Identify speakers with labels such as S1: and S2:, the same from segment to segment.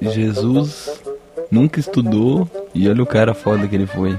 S1: Jesus nunca estudou e olha o cara foda que ele foi.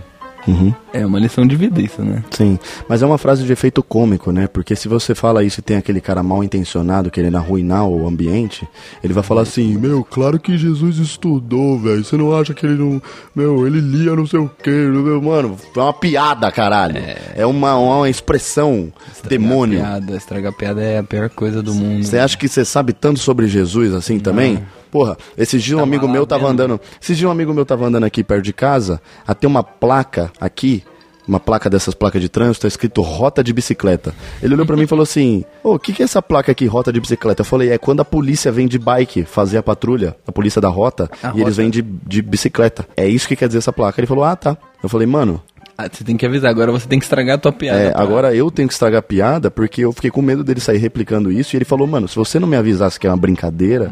S2: Uhum.
S1: É uma lição de vida isso, né?
S2: Sim, mas é uma frase de efeito cômico, né? Porque se você fala isso e tem aquele cara mal intencionado querendo arruinar o ambiente, ele vai falar assim: Meu, claro que Jesus estudou, velho. Você não acha que ele não. Meu, ele lia não sei o quê, meu, mano. É uma piada, caralho. É, uma, uma expressão demônio.
S1: Piada, estragar piada é a pior coisa do mundo.
S2: Você acha que você sabe tanto sobre Jesus assim também? Porra, esses dias um
S1: Tava
S2: amigo meu tava andando. Esses dias um amigo meu tava andando aqui perto de casa, até uma placa aqui, uma placa dessas placas de trânsito, tá escrito rota de bicicleta. Ele olhou pra mim e falou assim: Ô, o que, que é essa placa aqui, rota de bicicleta? Eu falei, é quando a polícia vem de bike fazer a patrulha, a polícia da rota,
S1: A
S2: e
S1: rota.
S2: eles vêm de, de bicicleta. É isso que quer dizer essa placa. Ele falou, ah, tá. Eu falei, mano,
S1: Ah, você tem que avisar, agora você tem que estragar a tua piada.
S2: é,
S1: pra-
S2: agora eu tenho que estragar a piada porque eu fiquei com medo dele sair replicando isso e ele falou, mano, se você não me avisasse que é uma brincadeira,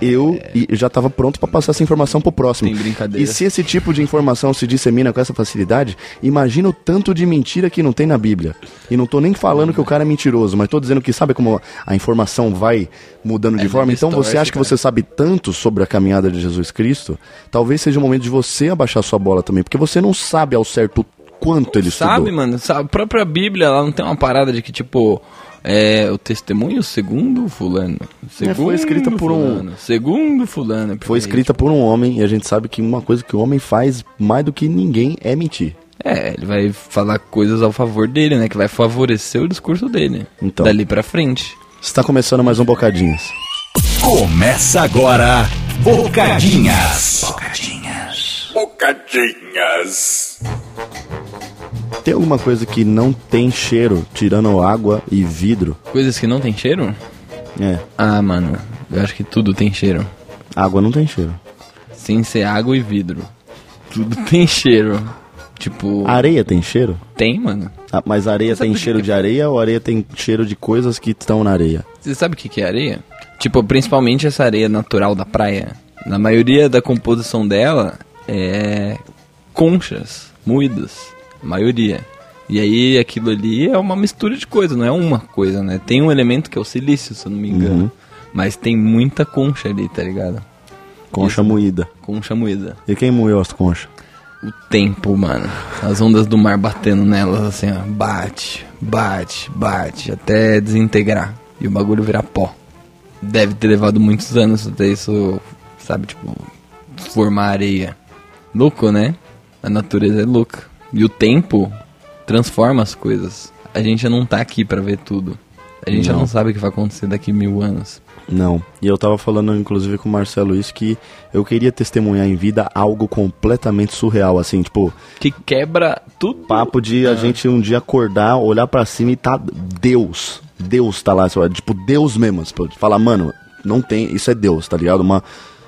S2: eu e- já tava pronto pra passar essa informação pro próximo.
S1: Tem brincadeira.
S2: E se esse tipo de informação se dissemina com essa facilidade, imagina o tanto de mentira que não tem na Bíblia. E não tô nem falando que o cara é mentiroso, mas tô dizendo que sabe como a informação vai mudando de
S1: É,
S2: forma? Então você acha que você sabe tanto sobre a caminhada de Jesus Cristo? Talvez seja o momento de você abaixar sua bola também, porque você não sabe ao certo quanto ele
S1: Sabe,
S2: estudou.
S1: mano, sabe, a própria Bíblia, ela não tem uma parada de que, tipo, é o testemunho segundo fulano. Segundo
S2: É, foi escrita por um-
S1: fulano, Segundo fulano.
S2: Foi escrita por um homem e a gente sabe que uma coisa que o homem faz mais do que ninguém é mentir.
S1: É, ele vai falar coisas ao favor dele, né? Que vai favorecer o discurso dele.
S2: Então.
S1: Dali pra frente.
S2: Está começando mais um Bocadinhas.
S3: Começa agora Bocadinhas. Bocadinhas.
S4: Bocadinhas.
S2: Tem alguma coisa que não tem cheiro, tirando água e vidro?
S1: Coisas que não tem cheiro?
S2: É,
S1: Ah, mano, eu acho que tudo tem cheiro.
S2: água não tem cheiro.
S1: Sem ser água e vidro. Tudo tem cheiro. Tipo,
S2: Areia tem cheiro?
S1: tem, mano.
S2: Ah, mas areia tem cheiro
S1: que-
S2: de areia ou areia tem cheiro de coisas que estão na areia?
S1: Você sabe o que que é areia? Tipo, principalmente essa areia natural da praia. Na maioria da composição dela é conchas moídas. A maioria. E aí aquilo ali é uma mistura de coisas, não é uma coisa, né? Tem um elemento que é o silício, se eu não me engano.
S2: Uhum.
S1: Mas tem muita concha ali, tá ligado?
S2: Concha
S1: Isso.
S2: moída.
S1: Concha moída.
S2: E quem moeu as conchas?
S1: O tempo, mano. As ondas do mar batendo nelas, assim, ó. Bate, bate, bate, até desintegrar. E o bagulho virar pó. Deve ter levado muitos anos até isso, sabe, tipo, formar areia. Louco, né? A natureza é louca. E o tempo transforma as coisas. A gente já não tá aqui pra ver tudo. A gente já
S2: Não.
S1: não sabe o que vai acontecer daqui mil anos.
S2: Não. E eu tava falando, inclusive, com o Marcelo isso, que eu queria testemunhar em vida algo completamente surreal, assim, tipo,
S1: Que quebra tudo.
S2: papo de a gente um dia acordar, olhar pra cima e tá Deus. Deus tá lá, tipo, Deus mesmo. Tipo, falar, mano, não tem, isso é Deus, tá ligado? Uma,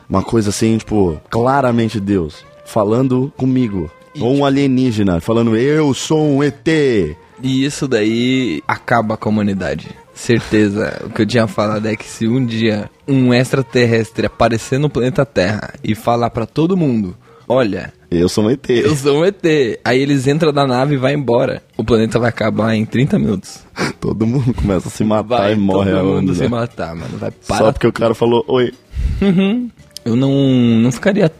S2: uma coisa assim, tipo, claramente Deus. Falando comigo. Ou um alienígena, falando, eu sou um ET.
S1: E isso daí acaba com a humanidade. Certeza. o que eu tinha falado é que se um dia um extraterrestre aparecer no planeta Terra e falar pra todo mundo: Olha,
S2: Eu sou um ET.
S1: eu sou um ET. Aí eles entram na nave e vai embora. O planeta vai acabar em 30 minutos.
S2: Todo mundo começa a se matar
S1: Vai
S2: e morre
S1: todo mundo se matar, mano. Vai parar.
S2: Só porque o cara falou, oi.
S1: Eu não, não ficaria.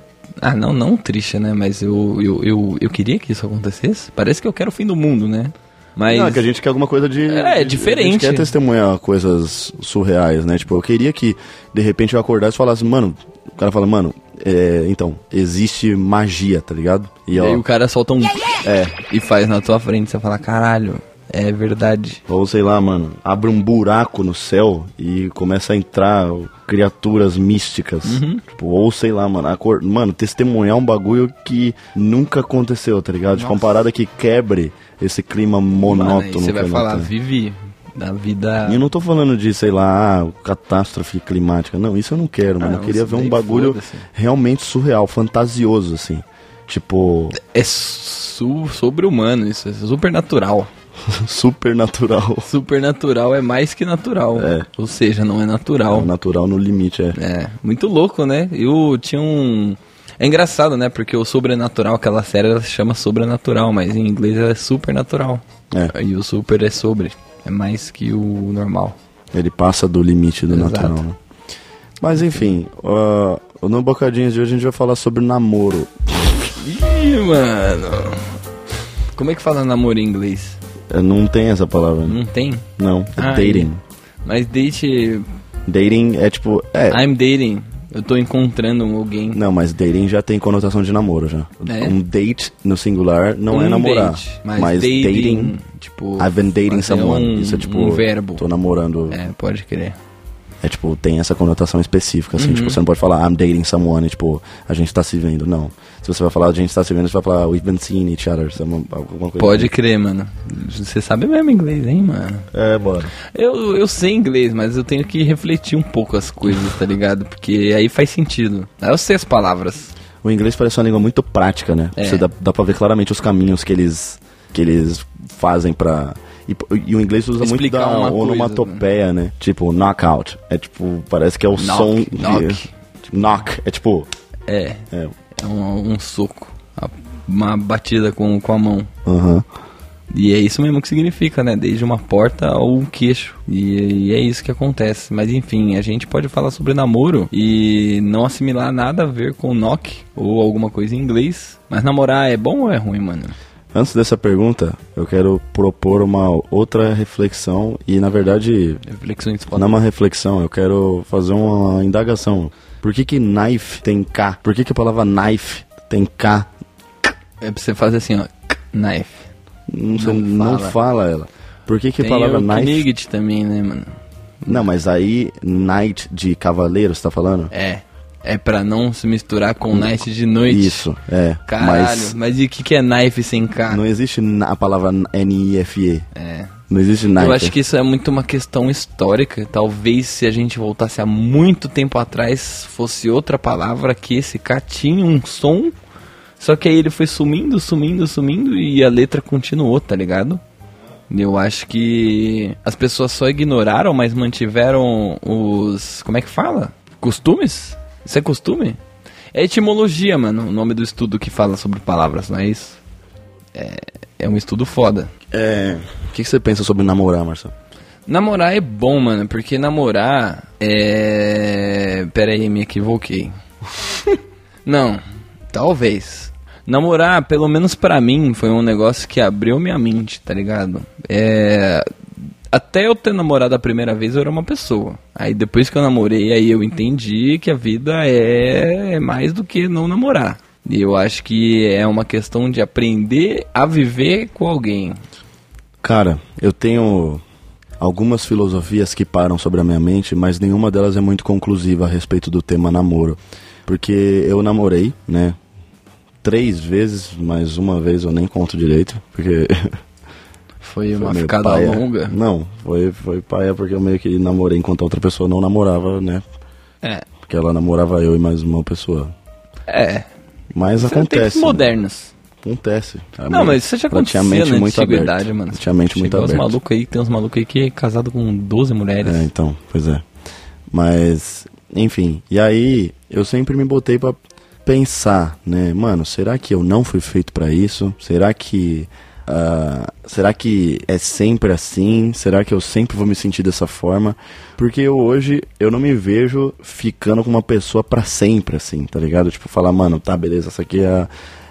S1: Ah, não, não triste, né? Mas eu, eu, eu, eu queria que isso acontecesse. Parece que eu quero o fim do mundo, né? Mas.
S2: Não, é que a gente quer alguma coisa de.
S1: É,
S2: de-
S1: diferente.
S2: A gente quer testemunhar coisas surreais, né? Tipo, eu queria que, de repente, eu acordasse e falasse, mano. O cara fala, mano, é, então, existe magia, tá ligado? E,
S1: E
S2: ó,
S1: aí o cara solta um.
S2: é.
S1: E faz na tua frente. Você fala: Caralho, é verdade.
S2: Ou sei lá, mano, abre um buraco no céu e começa a entrar criaturas místicas.
S1: Uhum.
S2: Tipo, ou sei lá, mano, acor... mano, testemunhar um bagulho que nunca aconteceu, tá ligado? Tipo, uma parada que quebre esse clima monótono.
S1: você vai falar:
S2: tem.
S1: Vivi. Da vida.
S2: E eu não tô falando de, sei lá, ah, catástrofe climática. Não, isso eu não quero, mano.
S1: não,
S2: eu queria ver um bagulho realmente surreal, fantasioso, assim. Tipo,
S1: É su sobre-humano, isso é supernatural.
S2: supernatural.
S1: Supernatural é mais que natural.
S2: É.
S1: Ou seja, não é natural.
S2: Natural no limite, é.
S1: É, muito louco, né? Eu tinha um. É engraçado, né? Porque o sobrenatural, aquela série, ela se chama sobrenatural, mas em inglês ela é supernatural.
S2: É.
S1: E o super é sobre. É mais que o normal.
S2: Ele passa do limite do
S1: Exato.
S2: natural, né? Mas enfim, uh, no Bocadinhos de hoje a gente vai falar sobre namoro.
S1: Ih, mano. Como é que fala namoro em inglês?
S2: Não tem essa palavra, né?
S1: Não tem?
S2: Não, é
S1: Ah,
S2: dating.
S1: Mas date.
S2: Dating é tipo. É.
S1: I'm dating. Eu tô encontrando alguém.
S2: Não, mas dating já tem conotação de namoro já.
S1: É?
S2: Um date no singular não
S1: Um
S2: é namorar.
S1: date, mas, dating, tipo.
S2: I've been dating someone.
S1: Um,
S2: Isso é tipo.
S1: Um verbo.
S2: Tô namorando.
S1: É, pode crer.
S2: É tipo, tem essa conotação específica, assim.
S1: Uhum.
S2: Tipo, você não pode falar I'm dating someone, e, tipo, a gente tá se vendo. Não. Se você vai falar a gente tá se vendo, você vai falar we've been seeing each other. some- Alguma coisa
S1: Pode crer, mano. Você sabe mesmo inglês, hein, mano?
S2: É, mano.
S1: Eu, eu sei inglês, mas eu tenho que refletir um pouco as coisas, tá ligado? Porque aí faz sentido. Aí eu sei as palavras.
S2: O inglês parece uma língua muito prática, né?
S1: É.
S2: Você dá, dá pra ver claramente os caminhos que eles, que eles fazem pra. E, e o inglês usa
S1: Explicar
S2: muito da
S1: uma coisa,
S2: onomatopeia, né? Tipo, knockout. É tipo, parece que é o
S1: Knock,
S2: som. de-
S1: knock.
S2: Tipo, knock. É tipo.
S1: É,
S2: É.
S1: é um, um soco. Uma batida com, com a mão.
S2: Aham.
S1: E é isso mesmo que significa, né? Desde uma porta ao um queixo. E, e é isso que acontece. Mas enfim, a gente pode falar sobre namoro e não assimilar nada a ver com knock ou alguma coisa em inglês. Mas namorar é bom ou é ruim, mano?
S2: Antes dessa pergunta, eu quero propor uma outra reflexão. E na verdade,
S1: Reflexões
S2: não é uma reflexão, eu quero fazer uma indagação. Por que que knife tem K? Por que que a palavra knife tem K?
S1: É pra você fazer assim, ó. Knife.
S2: Não,
S1: Não
S2: não
S1: fala.
S2: fala ela. Por que que a
S1: Tem
S2: palavra
S1: o
S2: knife...
S1: Knigget também, né, mano?
S2: Não, mas aí, knight de cavaleiro, você tá falando?
S1: É. É pra não se misturar com night de noite.
S2: Isso, é.
S1: Caralho, mas,
S2: Mas
S1: e o que, que é knife sem K?
S2: não existe a palavra N-I-F-E.
S1: É.
S2: Não existe knife.
S1: Eu acho que isso é muito uma questão histórica. Talvez se a gente voltasse há muito tempo atrás, fosse outra palavra que esse K tinha um som. Só que aí ele foi sumindo, sumindo, sumindo e a letra continuou, tá ligado? Eu acho que as pessoas só ignoraram, mas mantiveram os. Como é que fala? Costumes? Isso é costume? É etimologia, mano, o nome do estudo que fala sobre palavras, não é isso? É, é um estudo foda.
S2: É... O que, que você pensa sobre namorar, Marcelo?
S1: Namorar é bom, mano, porque namorar é. Pera aí, me equivoquei. Não, talvez. Namorar, pelo menos pra mim, foi um negócio que abriu minha mente, tá ligado? É. Até eu ter namorado a primeira vez, eu era uma pessoa. Aí depois que eu namorei, aí eu entendi que a vida é, é mais do que não namorar. E eu acho que é uma questão de aprender a viver com alguém.
S2: Cara, eu tenho algumas filosofias que param sobre a minha mente, mas nenhuma delas é muito conclusiva a respeito do tema namoro. Porque eu namorei, né? Três vezes, mas uma vez eu nem conto direito, porque
S1: Foi
S2: foi
S1: uma ficada
S2: paia.
S1: longa.
S2: Não, foi, foi paia porque eu meio que namorei enquanto a outra pessoa não namorava, né?
S1: É.
S2: Porque ela namorava eu e mais uma pessoa.
S1: É.
S2: Mas
S1: tempos
S2: acontece. né?
S1: modernos.
S2: Acontece.
S1: Não, mas isso já acontecia na
S2: muito
S1: antiguidade,
S2: aberta.
S1: mano.
S2: Tinha mente muito
S1: Chegou uns
S2: aberta.
S1: malucos aí, tem uns malucos aí que é casado com 12 mulheres.
S2: É, então, pois é. Mas, enfim, e aí eu sempre me botei pra pensar, né, mano, será que eu não fui feito pra isso? Será que ah, será que é sempre assim? Será que eu sempre vou me sentir dessa forma? Porque eu, hoje eu não me vejo ficando com uma pessoa pra sempre assim, tá ligado? Tipo, falar, mano, tá, beleza, essa aqui é a,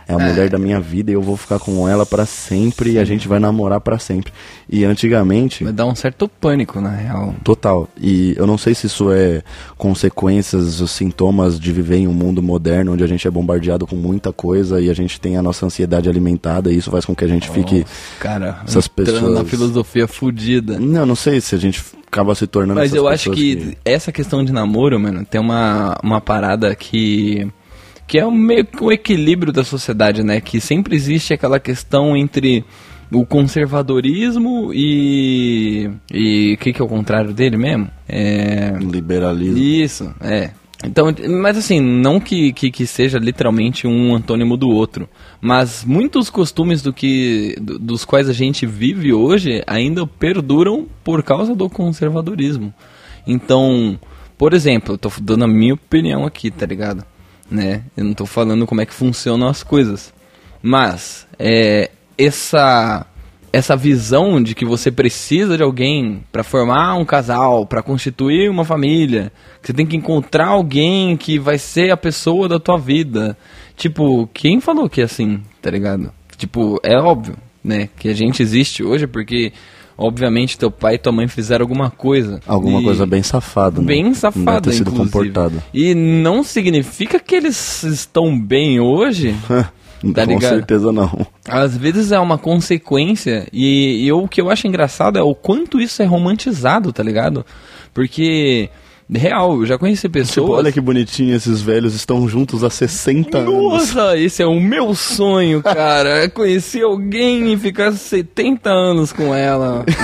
S2: é a mulher da minha vida e eu vou ficar com ela pra sempre e a gente vai namorar pra sempre. E antigamente,
S1: Vai dar um certo pânico, na real.
S2: Total. E eu não sei se isso é consequências, os sintomas de viver em um mundo moderno onde a gente é bombardeado com muita coisa e a gente tem a nossa ansiedade alimentada e isso faz com que a gente fique.
S1: Cara,
S2: Essas pessoas-
S1: na filosofia fudida.
S2: Não, não sei se a gente acaba se tornando
S1: Mas eu acho
S2: pessoas
S1: que, essa questão de namoro, mano, tem uma, uma parada que. Que é um meio que o equilíbrio da sociedade, né? Que sempre existe aquela questão entre o conservadorismo e. e o que, que é o contrário dele mesmo? É.
S2: Liberalismo.
S1: Isso, é. Então, mas assim, não que, que, que seja literalmente um antônimo do outro, mas muitos costumes do que, do- dos quais a gente vive hoje ainda perduram por causa do conservadorismo. Então, por exemplo, eu tô dando a minha opinião aqui, tá ligado? Né? Eu não tô falando como é que funcionam as coisas. Mas, é, essa essa visão de que você precisa de alguém pra formar um casal, pra constituir uma família, que você tem que encontrar alguém que vai ser a pessoa da tua vida. Tipo, quem falou que é assim, tá ligado? Tipo, é óbvio, né, que a gente existe hoje porque obviamente teu pai e tua mãe fizeram alguma coisa.
S2: Alguma
S1: E-
S2: coisa bem safada, né?
S1: bem safada,
S2: ter sido
S1: inclusive.
S2: comportada.
S1: E não significa que eles estão bem hoje. Tá
S2: Com
S1: ligado?
S2: certeza não.
S1: Às vezes é uma consequência e, e o que eu acho engraçado é o quanto isso é romantizado, tá ligado? Porque, real, eu já conheci pessoas...
S2: Tipo, olha que bonitinho, esses velhos estão juntos há 60 anos.
S1: Nossa, esse é o meu sonho, cara. É conhecer alguém e ficar 70 anos com ela.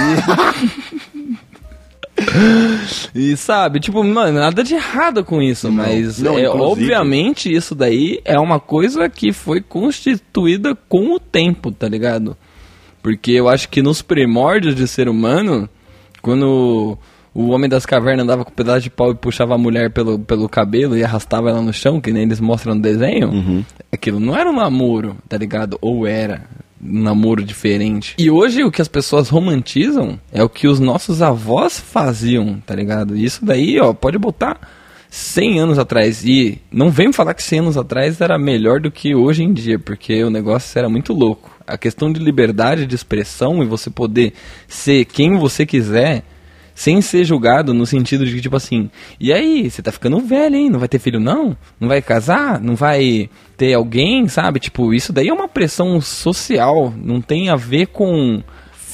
S1: E, sabe, tipo, mano, nada de errado com isso, mas
S2: não,
S1: é, obviamente isso daí é uma coisa que foi constituída com o tempo, tá ligado? Porque eu acho que nos primórdios de ser humano, quando o homem das cavernas andava com um pedaço de pau e puxava a mulher pelo, pelo cabelo e arrastava ela no chão, que nem eles mostram no desenho, aquilo não era um namoro, tá ligado? Ou era um namoro diferente. E hoje o que as pessoas romantizam é o que os nossos avós faziam, tá ligado? E Isso daí, ó, pode botar 100 anos atrás. E não vem falar que 100 anos atrás era melhor do que hoje em dia, porque o negócio era muito louco. A questão de liberdade de expressão e você poder ser quem você quiser, sem ser julgado no sentido de que, tipo assim, e aí, você tá ficando velho, hein? Não vai ter filho, não? Não vai casar? Não vai ter alguém, sabe? Tipo, isso daí é uma pressão social, não tem a ver com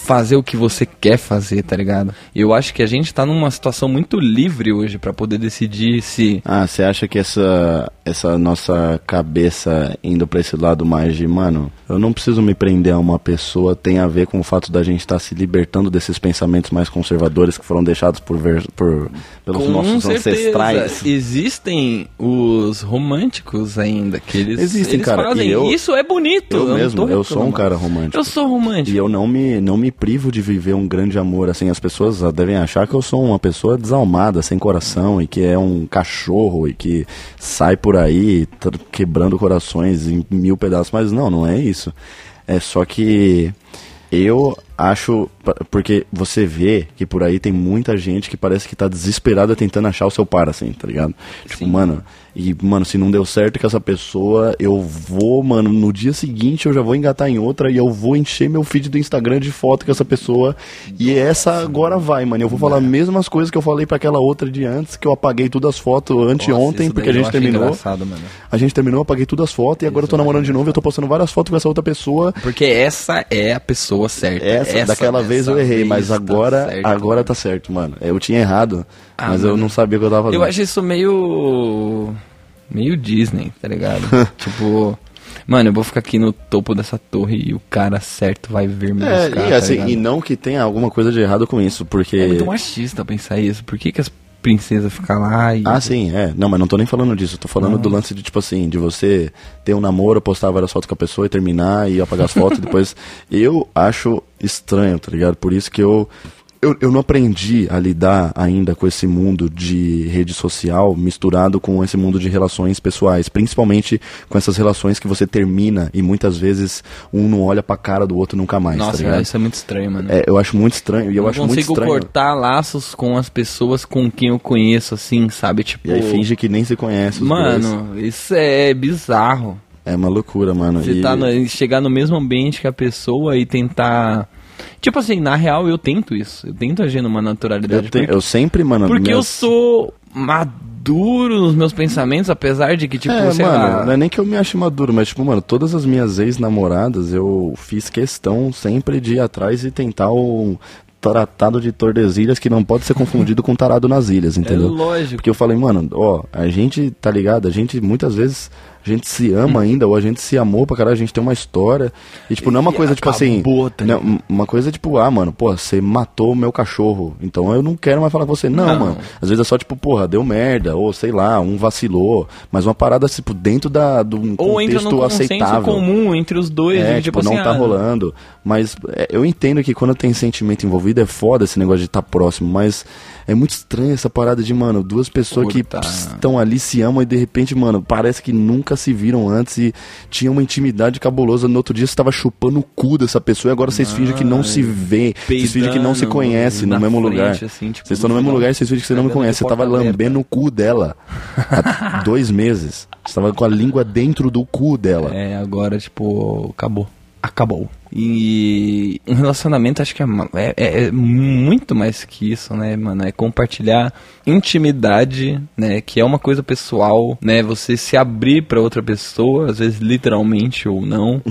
S1: fazer o que você quer fazer, tá ligado? Eu acho que a gente tá numa situação muito livre hoje pra poder decidir se
S2: Ah, você acha que essa, essa nossa cabeça indo pra esse lado mais de, mano, eu não preciso me prender a uma pessoa, tem a ver com o fato da gente estar se libertando desses pensamentos mais conservadores que foram deixados por, ver, por pelos
S1: Com
S2: nossos
S1: certeza.
S2: ancestrais?
S1: Existem os românticos ainda, que eles,
S2: Existem,
S1: eles
S2: cara,
S1: fazem
S2: eu-
S1: isso é bonito.
S2: Eu
S1: não
S2: mesmo, eu sou um cara romântico.
S1: Eu sou romântico.
S2: E eu não me, não me privo de viver um grande amor, assim, as pessoas ah, devem achar que eu sou uma pessoa desalmada, sem coração, e que é um cachorro, e que sai por aí quebrando corações em mil pedaços, mas não, não é isso. É só que eu acho, porque você vê que por aí tem muita gente que parece que tá desesperada tentando achar o seu par, assim, tá ligado? Tipo,
S1: Sim.
S2: mano, e, mano, se não deu certo com essa pessoa, eu vou, mano, no dia seguinte eu já vou engatar em outra e eu vou encher meu feed do Instagram de foto com essa pessoa. E essa agora vai, mano. Eu vou falar as mesmas coisas que eu falei pra aquela outra de antes, que eu apaguei todas as fotos anteontem, porque a gente terminou. A gente terminou, apaguei todas as fotos e agora eu tô namorando de novo e eu tô postando várias fotos com essa outra pessoa.
S1: Porque essa é a pessoa certa.
S2: Essa, daquela vez eu errei, mas
S1: tá
S2: agora,
S1: certo,
S2: agora
S1: mano.
S2: tá certo, mano. Eu tinha errado,
S1: Ah,
S2: mas eu não sabia o que eu tava fazendo.
S1: Eu acho isso meio. meio Disney, tá ligado? tipo. Mano, eu vou ficar aqui no topo dessa torre e o cara certo vai vir me
S2: É,
S1: buscar.
S2: e
S1: tá
S2: assim,
S1: ligado?
S2: e não que tenha alguma coisa de errado com isso, porque.
S1: É muito machista pensar isso. Por que, que as princesas ficam lá e.
S2: Ah, sim, é. Não, mas não tô nem falando disso. Tô falando do lance de, tipo assim, de você ter um namoro, postar várias fotos com a pessoa e terminar e apagar as fotos e depois. Eu acho estranho, tá ligado? Por isso que eu. Eu, eu não aprendi a lidar ainda com esse mundo de rede social misturado com esse mundo de relações pessoais, principalmente com essas relações que você termina e muitas vezes um não olha pra cara do outro nunca mais, tá
S1: Nossa,
S2: ligado?
S1: isso é muito estranho, mano.
S2: É, eu acho muito estranho e eu
S1: não
S2: acho muito
S1: consigo
S2: estranho.
S1: cortar laços com as pessoas com quem eu conheço, assim, sabe? Tipo.
S2: E aí finge que nem se conhece. os dois.
S1: Mano, isso é bizarro.
S2: É uma loucura, mano.
S1: Você
S2: E-
S1: tá no- chegar no mesmo ambiente que a pessoa e tentar. Tipo assim, na real eu tento isso. Eu tento agir numa naturalidade.
S2: Eu, te-
S1: porque
S2: eu sempre, mano.
S1: porque eu
S2: meus-
S1: sou maduro nos meus pensamentos, apesar de que, tipo,
S2: é,
S1: sei
S2: mano,
S1: lá.
S2: não é nem que eu me ache maduro, mas, tipo, mano, todas as minhas ex-namoradas eu fiz questão sempre de ir atrás e tentar o tratado de Tordesilhas que não pode ser confundido com tarado nas ilhas, entendeu?
S1: É lógico.
S2: Porque eu falei, mano, ó, a gente, tá ligado? A gente, muitas vezes, a gente se ama ainda, ou a gente se amou pra caralho, a gente tem uma história. E, tipo, não é uma
S1: E
S2: coisa, tipo assim.
S1: tá
S2: não, uma coisa, tipo, ah, mano, pô, você matou o meu cachorro, então eu não quero mais falar com você. Não,
S1: Não.
S2: mano. Às vezes é só, tipo, porra, deu merda, ou sei lá, um vacilou. Mas uma parada, tipo, dentro da, do um
S1: Ou entra
S2: contexto
S1: consenso
S2: aceitável.
S1: comum entre os dois.
S2: É,
S1: de,
S2: tipo,
S1: tipo,
S2: não
S1: assim,
S2: tá
S1: ah,
S2: rolando. Mas é, eu entendo que quando tem sentimento envolvido, envolvido, é foda esse negócio de estar próximo, mas é muito estranho essa parada de, mano, duas pessoas que
S1: Puta.
S2: estão ali, se amam e de repente, mano, parece que nunca se viram antes e tinha uma intimidade cabulosa. No outro dia você tava chupando o cu dessa pessoa e agora vocês fingem que não se vê, vocês fingem que não se conhecem no mesmo
S1: frente,
S2: lugar.
S1: assim, tipo,
S2: vocês estão no mesmo lugar e vocês fingem que você não me conhece. Você tava lambendo o cu dela há dois meses. Você tava com a língua dentro do cu dela.
S1: É, agora, tipo, acabou. Acabou. E um relacionamento acho que é, é- é- é muito mais que isso, né, mano? É compartilhar intimidade, né? Que é uma coisa pessoal, né? Você se abrir pra outra pessoa, às vezes literalmente ou não.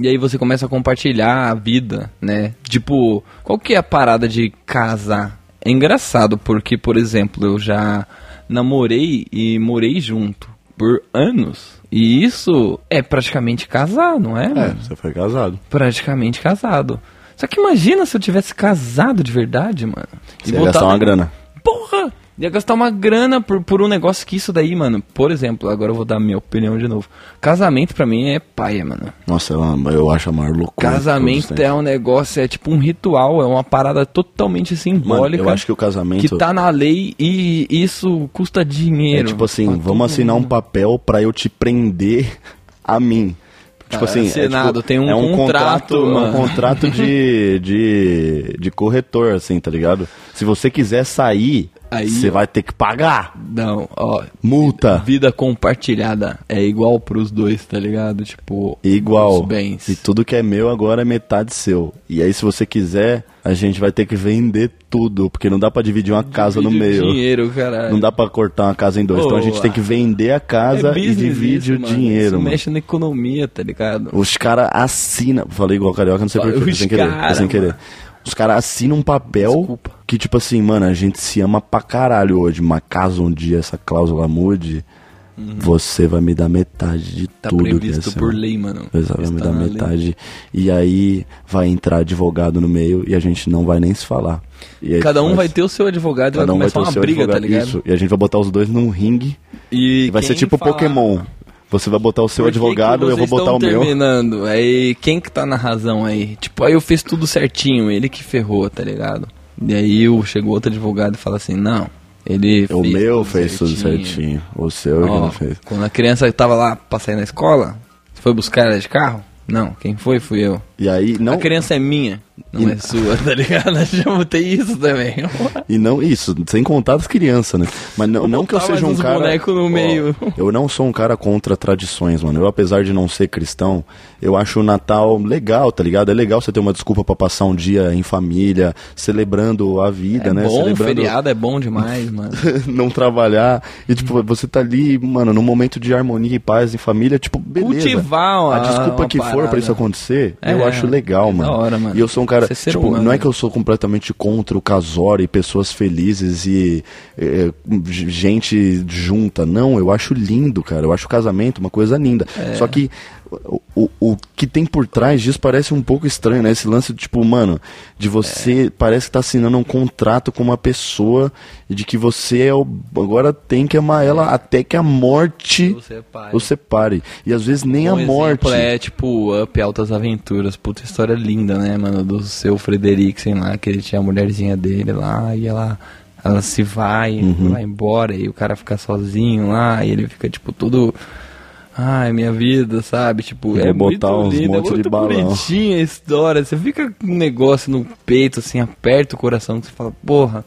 S1: e aí você começa a compartilhar a vida, né? Tipo, qual que é a parada de casar? É engraçado porque, por exemplo, eu já namorei e morei junto por anos. E isso é praticamente casar, não é?
S2: É, você foi casado.
S1: Praticamente casado. Só que imagina se eu tivesse casado de verdade, mano.
S2: Você ia gastar uma grana.
S1: Porra! Ia gastar uma grana por, por um negócio que isso daí, mano. Por exemplo, agora eu vou dar a minha opinião de novo. Casamento pra mim é paia, mano.
S2: Nossa, eu, eu acho a maior loucura.
S1: Casamento é um negócio, é tipo um ritual, é uma parada totalmente
S2: Mano,
S1: simbólica.
S2: eu acho que o casamento...
S1: que tá na lei e isso custa
S2: É
S1: dinheiro.
S2: tipo assim,
S1: pra
S2: vamos assinar um
S1: mundo.
S2: papel pra eu te prender a mim. Tipo
S1: Tá
S2: assim,
S1: assinado,
S2: é, tipo,
S1: tem um
S2: é um
S1: contrato,
S2: contrato, é um
S1: mano.
S2: contrato de, de, de corretor, assim, tá ligado? Se você quiser sair,
S1: Aí,
S2: você vai ter que pagar
S1: Não, ó,
S2: multa.
S1: vida compartilhada é igual pros dois, tá ligado? Tipo,
S2: Igual.
S1: os bens.
S2: E tudo que é meu agora é metade seu. E aí, se você quiser, a gente vai ter que vender tudo, porque não dá pra dividir uma casa no
S1: Divide o
S2: meio.
S1: dinheiro, caralho.
S2: Não dá pra cortar uma casa em dois. então a gente tem que vender a casa
S1: É
S2: e divide
S1: isso,
S2: o
S1: mano.
S2: dinheiro,
S1: Isso
S2: mano.
S1: mexe na economia, tá ligado?
S2: Os caras assinam. Falei igual carioca, não sei porquê, sem querer.
S1: cara,
S2: sem querer. Os caras assinam um papel
S1: Desculpa.
S2: Que, tipo assim, mano, a gente se ama pra caralho hoje, mas caso um dia essa cláusula mude, você vai me dar metade de
S1: Uhum. Tá
S2: tudo que é
S1: por lei, mano.
S2: Você vai me
S1: tá
S2: dar
S1: na lei.
S2: metade. E aí vai entrar advogado no meio e a gente não vai nem se falar. E aí
S1: Cada um vai ter o seu advogado e vai
S2: cada um vai
S1: começar uma briga,
S2: advogado.
S1: tá ligado?
S2: Isso. E a gente vai botar os dois num ringue.
S1: E
S2: E vai ser tipo
S1: falar-
S2: Pokémon. Você vai botar o seu advogado, eu vou botar o meu.
S1: terminando? Aí quem que tá na razão aí? Tipo, aí eu fiz tudo certinho, ele que ferrou, tá ligado? E aí chegou outro advogado e fala assim, não, ele
S2: O meu fez tudo certinho. O seu que
S1: Ó,
S2: não fez.
S1: quando a criança tava lá pra sair na escola, você foi buscar ela de carro? Não, quem foi fui eu.
S2: E aí, não.
S1: A criança é minha, não
S2: E-
S1: é sua, tá ligado? Já botei isso também.
S2: E não isso, sem contar as crianças, né? Mas não, não que eu seja um cara.
S1: bonecos no
S2: Ó,
S1: meio.
S2: eu não sou um cara contra tradições, mano. Eu, apesar de não ser cristão, eu acho o Natal legal, tá ligado? É legal você ter uma desculpa pra passar um dia em família, celebrando a vida,
S1: É
S2: né?
S1: bom,
S2: celebrando
S1: feriado é bom demais, mano.
S2: não trabalhar. E, tipo, você tá ali, mano, num momento de harmonia e paz em família, tipo, beleza.
S1: Cultivar uma-
S2: A desculpa
S1: uma
S2: que for
S1: parada.
S2: pra isso acontecer, eu
S1: É,
S2: acho legal,
S1: é da
S2: mano.
S1: hora, mano.
S2: E eu sou um cara,
S1: é
S2: tipo,
S1: humano.
S2: não é que eu sou completamente contra o casório e pessoas felizes e g- gente junta. Não, eu acho lindo, cara. Eu acho o casamento uma coisa linda.
S1: É.
S2: Só que o, o, o que tem por trás disso parece um pouco estranho, né? Esse lance, tipo, mano, de você parece que tá assinando um contrato com uma pessoa e de que você é o, agora tem que amar ela até que a morte
S1: O separe.
S2: o separe. E às vezes nem
S1: Um
S2: a morte.
S1: é tipo Up Altas Aventuras. Puta história linda, né, mano? Do seu Frederiksen lá, que ele tinha a mulherzinha dele lá e ela, ela se vai,
S2: Uhum.
S1: vai embora e o cara fica sozinho lá e ele fica tipo todo. Ai, minha vida, sabe? Tipo,
S2: Vou
S1: é
S2: botar
S1: muito
S2: uns
S1: lindo, é
S2: monte de
S1: muito
S2: balão.
S1: bonitinha a história. Você fica com um negócio no peito, assim, aperta o coração, que você fala, porra,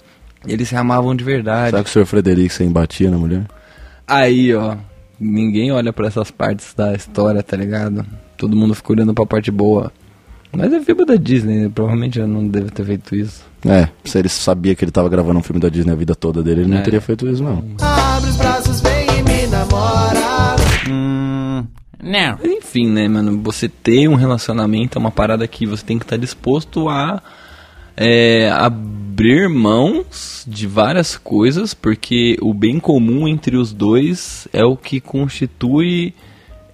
S1: eles se amavam de verdade.
S2: Será que o senhor Frederico você batia na mulher?
S1: Aí, ó, ninguém olha pra essas partes da história, tá ligado? Todo mundo fica olhando pra parte boa. Mas é filme da Disney, né? provavelmente eu não deve ter feito isso.
S2: É, se ele sabia que ele tava gravando um filme da Disney a vida toda dele, ele não
S1: É.
S2: teria feito isso, não.
S5: Abre os me namora.
S1: Não. Enfim, né, mano? Você ter um relacionamento é uma parada que você tem que estar disposto a é, abrir mãos de várias coisas, porque o bem comum entre os dois é o que constitui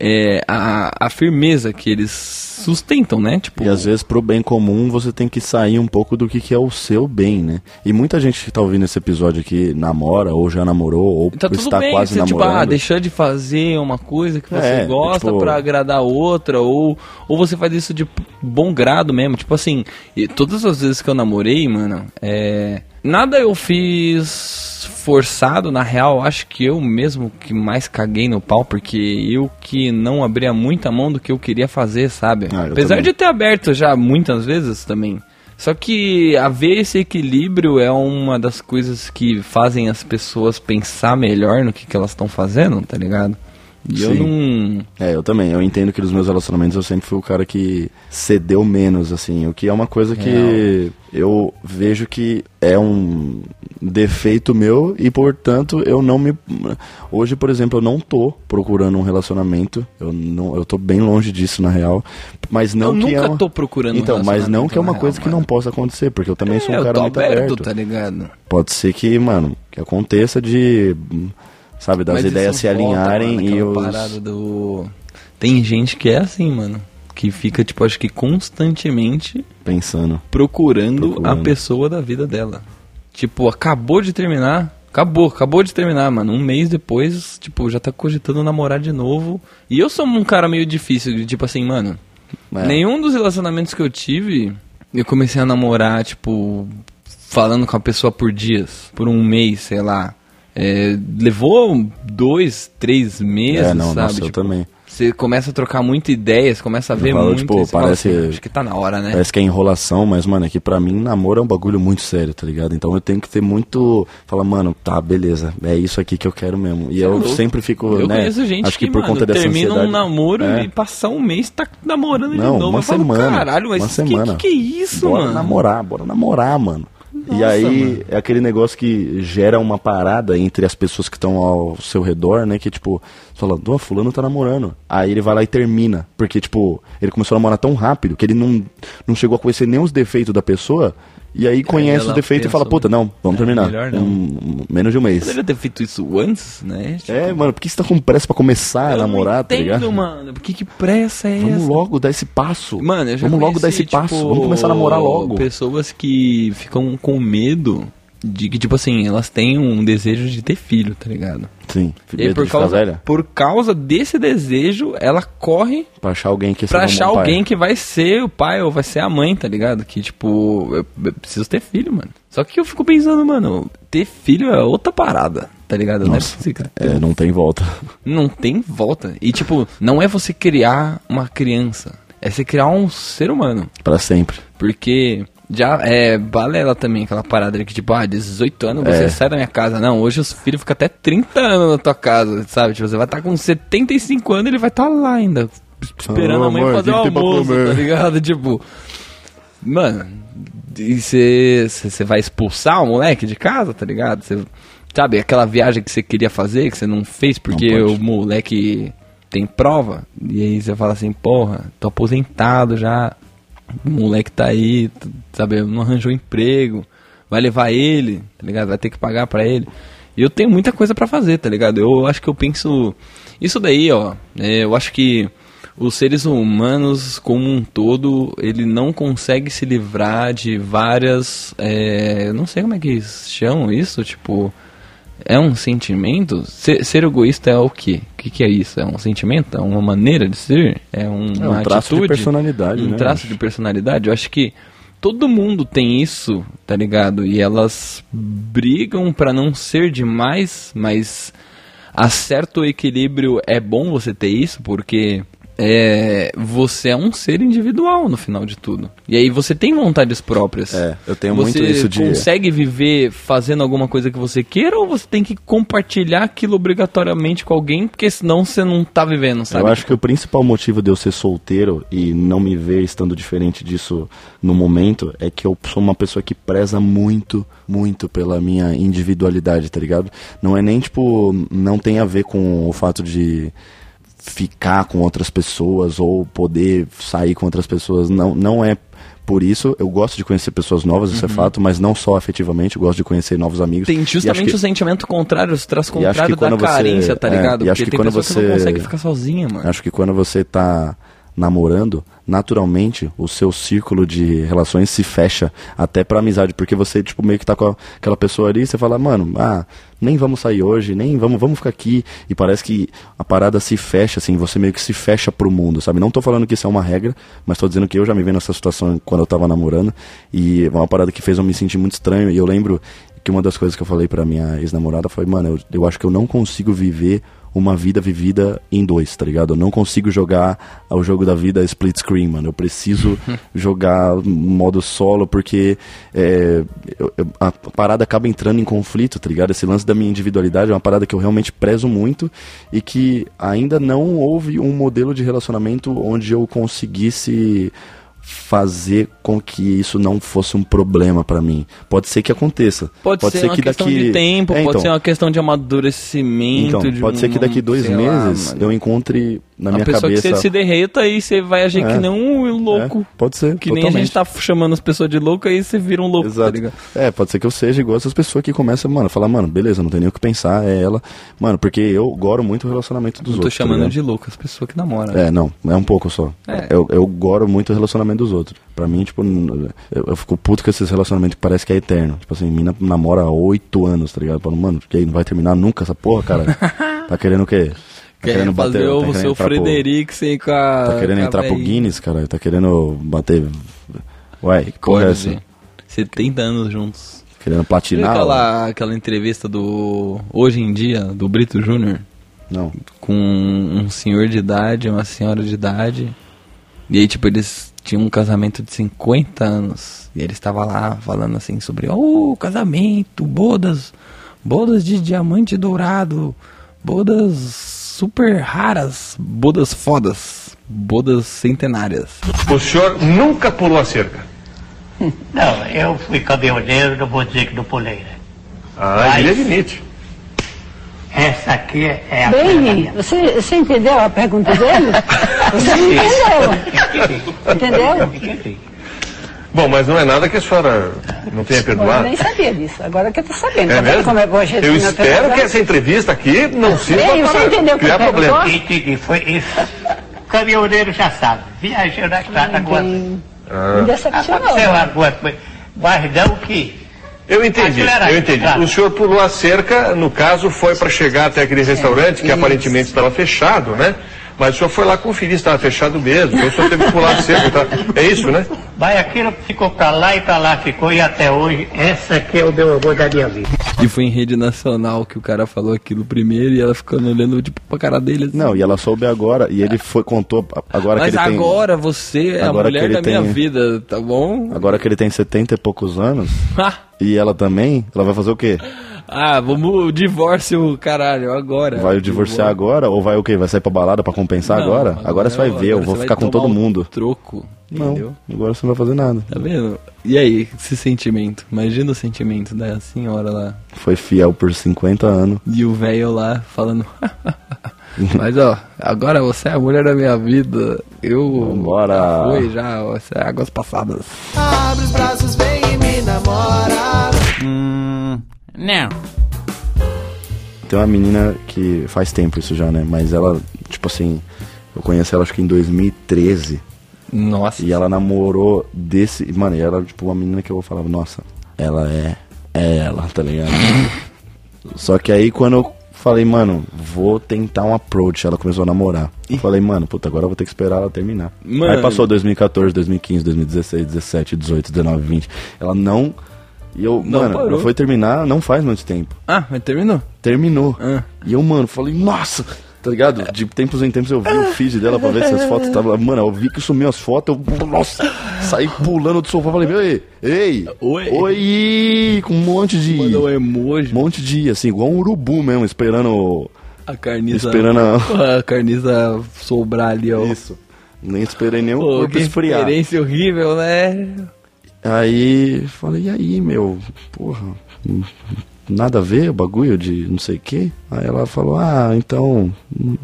S1: é a, a firmeza que eles sustentam, né? Tipo,
S2: E às vezes pro bem comum você tem que sair um pouco do que, que é o seu bem, né? E muita gente que tá ouvindo esse episódio aqui namora, ou já namorou, ou
S1: tá
S2: está
S1: bem,
S2: quase
S1: você, tipo,
S2: namorando.
S1: ah, deixar de fazer uma coisa que você
S2: É,
S1: gosta
S2: tipo-
S1: pra agradar outra, ou, ou você faz isso de bom grado mesmo. Tipo assim, todas as vezes que eu namorei, mano, é. Nada eu fiz forçado, na real, acho que eu mesmo que mais caguei no pau, porque eu que não abria muita mão do que eu queria fazer, sabe?
S2: Ah,
S1: Apesar
S2: também.
S1: de ter aberto já muitas vezes também. Só que haver esse equilíbrio é uma das coisas que fazem as pessoas pensar melhor no que, que elas estão fazendo, tá ligado? E eu não.
S2: É, eu também. Eu entendo que nos meus relacionamentos eu sempre fui o cara que cedeu menos, assim. O que é uma coisa que eu vejo que é um defeito meu e, portanto, eu não me. Hoje, por exemplo, eu não tô procurando um relacionamento. Eu, não, eu tô bem longe disso, na real. Mas não
S1: eu
S2: que
S1: nunca
S2: é uma-
S1: tô procurando um
S2: Então, mas não que é uma
S1: relacionamento,
S2: coisa
S1: na
S2: que
S1: real,
S2: não possa acontecer, porque eu também
S1: mano.
S2: sou um
S1: É, eu
S2: cara muito
S1: aberto,
S2: aberto.
S1: tá ligado?
S2: Pode ser que, mano, que aconteça de. Sabe, das
S1: Mas
S2: ideias se
S1: volta,
S2: alinharem
S1: mano,
S2: e os.
S1: parada do. Tem gente que é assim, mano. Que fica, tipo, acho que constantemente
S2: Pensando.
S1: procurando,
S2: Procurando.
S1: a pessoa da vida dela. Tipo, acabou de terminar. Acabou, acabou de terminar, mano. Um mês depois, tipo, já tá cogitando namorar de novo. E eu sou um cara meio difícil, de, tipo assim, mano.
S2: É.
S1: Nenhum dos relacionamentos que eu tive, eu comecei a namorar, tipo, falando com a pessoa por dias, por um mês, sei lá. É, levou dois, três meses,
S2: É, não,
S1: sabe?
S2: nossa, eu
S1: Tipo,
S2: também.
S1: Você começa a trocar muita ideia, você começa a ver
S2: falo,
S1: muito.
S2: tipo, parece-
S1: assim, acho que tá na hora, né?
S2: Parece que é enrolação, mas, mano, é que pra mim namoro é um bagulho muito sério, tá ligado? Então eu tenho que ter muito. Falar, mano, tá, beleza, é isso aqui que eu quero mesmo. E
S1: Cê é
S2: eu
S1: louco.
S2: sempre fico,
S1: Eu
S2: né?
S1: conheço gente
S2: acho que,
S1: que,
S2: por
S1: mano,
S2: conta dessa
S1: termina
S2: ansiedade.
S1: um namoro
S2: é,
S1: e passar um mês tá namorando
S2: Não,
S1: de novo.
S2: uma
S1: eu falo,
S2: semana.
S1: caralho, mas
S2: uma
S1: que,
S2: semana.
S1: que, que é isso,
S2: bora
S1: mano?
S2: namorar, bora namorar, mano. E
S1: Nossa,
S2: aí
S1: mano.
S2: é aquele negócio que gera uma parada entre as pessoas que estão ao seu redor, né? Que tipo, você fala, ó, fulano tá namorando. Aí ele vai lá e termina. Porque, tipo, ele começou a namorar tão rápido que ele não, não chegou a conhecer nem os defeitos da pessoa. E aí conhece os
S1: ela
S2: defeitos e fala, puta, não, vamos
S1: é,
S2: terminar.
S1: melhor não.
S2: Um- menos de um mês.
S1: Poderia ter feito isso antes, né? Tipo,
S2: É, mano, por que você tá com pressa pra começar a
S1: eu
S2: namorar,
S1: não
S2: tá ligado?
S1: entendo, mano. Por que, que pressa é
S2: Vamos
S1: essa?
S2: logo dar esse passo.
S1: Mano, eu já
S2: Vamos logo dar
S1: conheci,
S2: esse passo.
S1: tipo,
S2: Vamos começar a namorar logo.
S1: Pessoas que ficam com medo de que, tipo assim, elas têm um desejo de ter filho, tá ligado?
S2: Sim,
S1: E
S2: medo
S1: por causa,
S2: velha.
S1: por causa desse desejo, ela corre
S2: Pra achar alguém que
S1: pra
S2: um
S1: achar
S2: bom pai.
S1: alguém que vai ser o pai ou vai ser a mãe, tá ligado? Que, tipo, eu, eu preciso ter filho, mano. Só que eu fico pensando, mano, ter filho é outra parada, tá ligado? Não é
S2: Nossa,
S1: possível.
S2: É, não tem volta.
S1: Não tem volta. E, tipo, não é você criar uma criança. É você criar um ser humano.
S2: Pra sempre.
S1: Porque já é balela também, aquela parada que, tipo, ah, 18 anos você
S2: É.
S1: sai da minha casa. Não, hoje os filhos ficam até 30 anos na tua casa, sabe? Tipo, você vai estar com 75 anos e ele vai estar lá ainda, esperando
S2: Ah,
S1: a mãe
S2: mãe,
S1: fazer
S2: o
S1: almoço, tá ligado? Tipo, mano, e você vai expulsar o moleque de casa, tá ligado? Você, sabe, aquela viagem que você queria fazer, que você não fez porque
S2: Não
S1: o moleque tem prova. E aí você fala assim, porra, tô aposentado já. O moleque tá aí, sabe, não arranjou emprego. Vai levar ele, tá ligado? Vai ter que pagar pra ele. E eu tenho muita coisa pra fazer, tá ligado? Eu acho que eu penso. Isso daí, ó. é, eu acho que os seres humanos, como um todo, ele não consegue se livrar de várias. É, não sei como é que chamam isso, tipo. É um sentimento? Ser, ser egoísta é o quê? O que, que é isso? É um sentimento? É uma maneira de ser? É um,
S2: É um traço de
S1: atitude?
S2: personalidade,
S1: Um
S2: né,
S1: traço
S2: acho.
S1: de personalidade? Eu acho que todo mundo tem isso, tá ligado? E elas brigam pra não ser demais, mas a certo equilíbrio é bom você ter isso, porque é, você é um ser individual no final de tudo. E aí você tem vontades próprias.
S2: É, eu tenho
S1: você
S2: muito isso de.
S1: consegue viver fazendo alguma coisa que você queira ou você tem que compartilhar aquilo obrigatoriamente com alguém, porque senão você não tá vivendo, sabe?
S2: Eu acho que o principal motivo de eu ser solteiro e não me ver estando diferente disso no momento é que eu sou uma pessoa que preza muito, muito pela minha individualidade, tá ligado? Não é nem tipo, não tem a ver com o fato de ficar com outras pessoas ou poder sair com outras pessoas, não, não é por isso eu gosto de conhecer pessoas novas, isso é fato, mas não só afetivamente, eu gosto de conhecer novos amigos.
S1: Tem justamente
S2: que-
S1: o sentimento contrário, o traço
S2: E acho que
S1: contrário da
S2: você-
S1: carência, tá
S2: é,
S1: ligado?
S2: e acho
S1: Porque
S2: que
S1: tem
S2: quando
S1: pessoa que
S2: você-
S1: não consegue ficar sozinha, mano.
S2: Acho que quando você tá namorando, naturalmente o seu círculo de relações se fecha até pra amizade, porque você tipo meio que tá com aquela pessoa ali, você fala, mano, ah, nem vamos sair hoje, nem vamos, vamos ficar aqui, e parece que a parada se fecha assim, você meio que se fecha pro mundo, sabe? Não tô falando que isso é uma regra, mas tô dizendo que eu já me vi nessa situação quando eu tava namorando, e é uma parada que fez eu me sentir muito estranho, e eu lembro que uma das coisas que eu falei pra minha ex-namorada foi, mano, eu, eu acho que eu não consigo viver uma vida vivida em dois, tá ligado? Eu não consigo jogar o jogo da vida split screen, mano. Eu preciso jogar modo solo porque é, eu- a parada acaba entrando em conflito, tá ligado? Esse lance da minha individualidade é uma parada que eu realmente prezo muito e que ainda não houve um modelo de relacionamento onde eu conseguisse fazer com que isso não fosse um problema pra mim. Pode ser que aconteça.
S1: Pode, ser, uma questão de tempo,
S2: É,
S1: pode
S2: então.
S1: ser uma questão de amadurecimento.
S2: Então,
S1: de
S2: pode ser que
S1: um-
S2: daqui dois
S1: sei lá,
S2: meses
S1: mano.
S2: eu encontre na
S1: a
S2: minha
S1: pessoa
S2: cabeça.
S1: que você se derreta e você vai agir
S2: É.
S1: que nem um louco.
S2: É, pode ser,
S1: Que nem a
S2: totalmente.
S1: gente tá chamando as pessoas de louco, aí você vira um louco, tá
S2: Exato.
S1: ligado?
S2: é, pode ser que eu seja igual essas pessoas que começam, mano, a falar, mano, beleza, não tem nem o que pensar, é ela. Mano, porque eu goro muito o relacionamento dos
S1: Eu tô
S2: outros. tá
S1: chamando
S2: ligado?
S1: de louco as pessoas que namoram.
S2: É, não, é um pouco só.
S1: É.
S2: Eu, eu goro muito o relacionamento dos outros. Pra mim, tipo, eu, eu fico puto com esses relacionamentos que parece que é eterno. Tipo assim, mina namora há oito anos, tá ligado? Falo, mano, que aí não vai terminar nunca essa porra, cara. tá querendo o quê? Tá
S1: Quer fazer
S2: tá
S1: o
S2: querendo
S1: seu
S2: entrar pro-
S1: Frederiksen com a.
S2: Tá querendo entrar pro. Guinness, cara? Tá querendo bater. Ué, que porra é essa?
S1: ser. 70 anos juntos.
S2: Querendo
S1: Viu
S2: platinar?
S1: aquela, aquela entrevista do Hoje em Dia, do Brito Júnior,
S2: Não.
S1: com um senhor de idade, uma senhora de idade. E aí, tipo, eles tinham um casamento de 50 anos. E ele estava lá falando assim sobre, oh, casamento, bodas, bodas de diamante dourado, bodas super raras, bodas fodas, bodas centenárias.
S6: O senhor nunca pulou a cerca?
S7: Não, eu fui caminhoneiro, não vou dizer que não pulei, né?
S6: Ah,
S7: Mas-
S6: Guilherme Nietzsche.
S7: Essa aqui é a
S8: Bem, você, você entendeu a pergunta dele? Você não entendeu. Entendeu?
S7: Entendi.
S6: Bom, mas não é nada que a senhora não tenha
S8: Bom, eu
S6: perdoado.
S8: nem sabia disso. Agora que eu tô sabendo.
S6: É
S8: tá vendo
S6: mesmo?
S8: como é gente
S6: Eu
S8: que não
S6: espero
S8: tem
S6: que essa entrevista aqui não sirva
S8: Ei, você
S6: para
S8: entendeu o que
S6: criar
S8: perguntou?
S6: problemas.
S7: Entendi, foi isso. Caminhoneiro já sabe. Viajando na estrada agora.
S8: Bem,
S6: Ah.
S8: me decepcionou.
S7: Aconteceu alguma coisa. Mas não que.
S6: Eu entendi, eu entendi.
S7: claro.
S6: O senhor pulou a cerca, no caso, foi para chegar até aquele restaurante que
S8: isso.
S6: aparentemente estava fechado, né? Mas o senhor foi lá conferir se estava fechado mesmo. Então o senhor teve que pular cerca. Tá? É isso, né?
S7: Mas aquilo ficou pra lá e pra lá ficou. E até hoje, essa aqui é o meu amor da minha vida.
S1: E foi em rede nacional que o cara falou aquilo primeiro e ela ficando olhando, tipo, pra cara dele. assim.
S2: Não, e ela soube agora, e ele foi, contou agora
S1: Mas
S2: que ele tem.
S1: agora você é
S2: Agora
S1: a mulher
S2: que
S1: da minha
S2: tem-
S1: vida, tá bom?
S2: Agora que ele tem 70 e poucos anos, e ela também, ela vai fazer o quê?
S1: Ah, vamos divórcio, caralho, agora.
S2: Vai divorciar agora? Ou vai o quê? Vai sair pra balada pra compensar
S1: Não,
S2: agora? Agora você vai ver, eu
S1: agora
S2: vou
S1: você
S2: ficar com todo
S1: tomar um
S2: mundo.
S1: Troco, entendeu?
S2: Não, agora você não vai fazer nada.
S1: Tá vendo? E aí, esse sentimento? Imagina o sentimento da senhora lá.
S2: Foi fiel por 50 anos.
S1: E o velho lá falando. Mas ó, agora você é a mulher da minha vida. Eu.
S2: Vambora.
S1: Já foi, já, ó, isso é águas passadas.
S5: Abre os braços, vem e me namora.
S9: Não.
S2: Tem uma menina que faz tempo isso já, né? Mas ela, tipo assim, eu conheci ela acho que em 2013.
S1: Nossa.
S2: E ela namorou desse. Mano, e ela, tipo, uma menina que eu falava, nossa, ela é. É ela, tá ligado? Só que aí quando eu falei, mano, vou tentar um approach, ela começou a namorar. Eu falei, mano, puta, agora eu vou ter que esperar ela terminar.
S1: Mano.
S2: Aí passou 2014, 2015, 2016, 17, 18, 19, 20. Ela não. E eu,
S1: Não
S2: mano,
S1: parou.
S2: foi terminar não faz muito tempo.
S1: Ah, mas terminou?
S2: Terminou.
S1: Ah.
S2: E eu, mano, falei, nossa, tá ligado? De tempos em tempos eu vi o feed dela pra ver se as fotos estavam. Mano, eu vi que sumiu as fotos, eu, nossa, saí pulando do sofá, falei, ei, ei,
S1: Oi.
S2: oi, com um monte de.
S1: Mandou um emoji.
S2: Um monte de, assim, igual um urubu mesmo, esperando.
S1: A carniça.
S2: Esperando a-
S1: a carniça sobrar ali, ó.
S2: Isso. Nem esperei nem o corpo esfriar.
S1: experiência horrível, né?
S2: Aí falei, e aí, meu, porra, hum, nada a ver o bagulho de não sei o quê. Aí ela falou, ah, então. hum,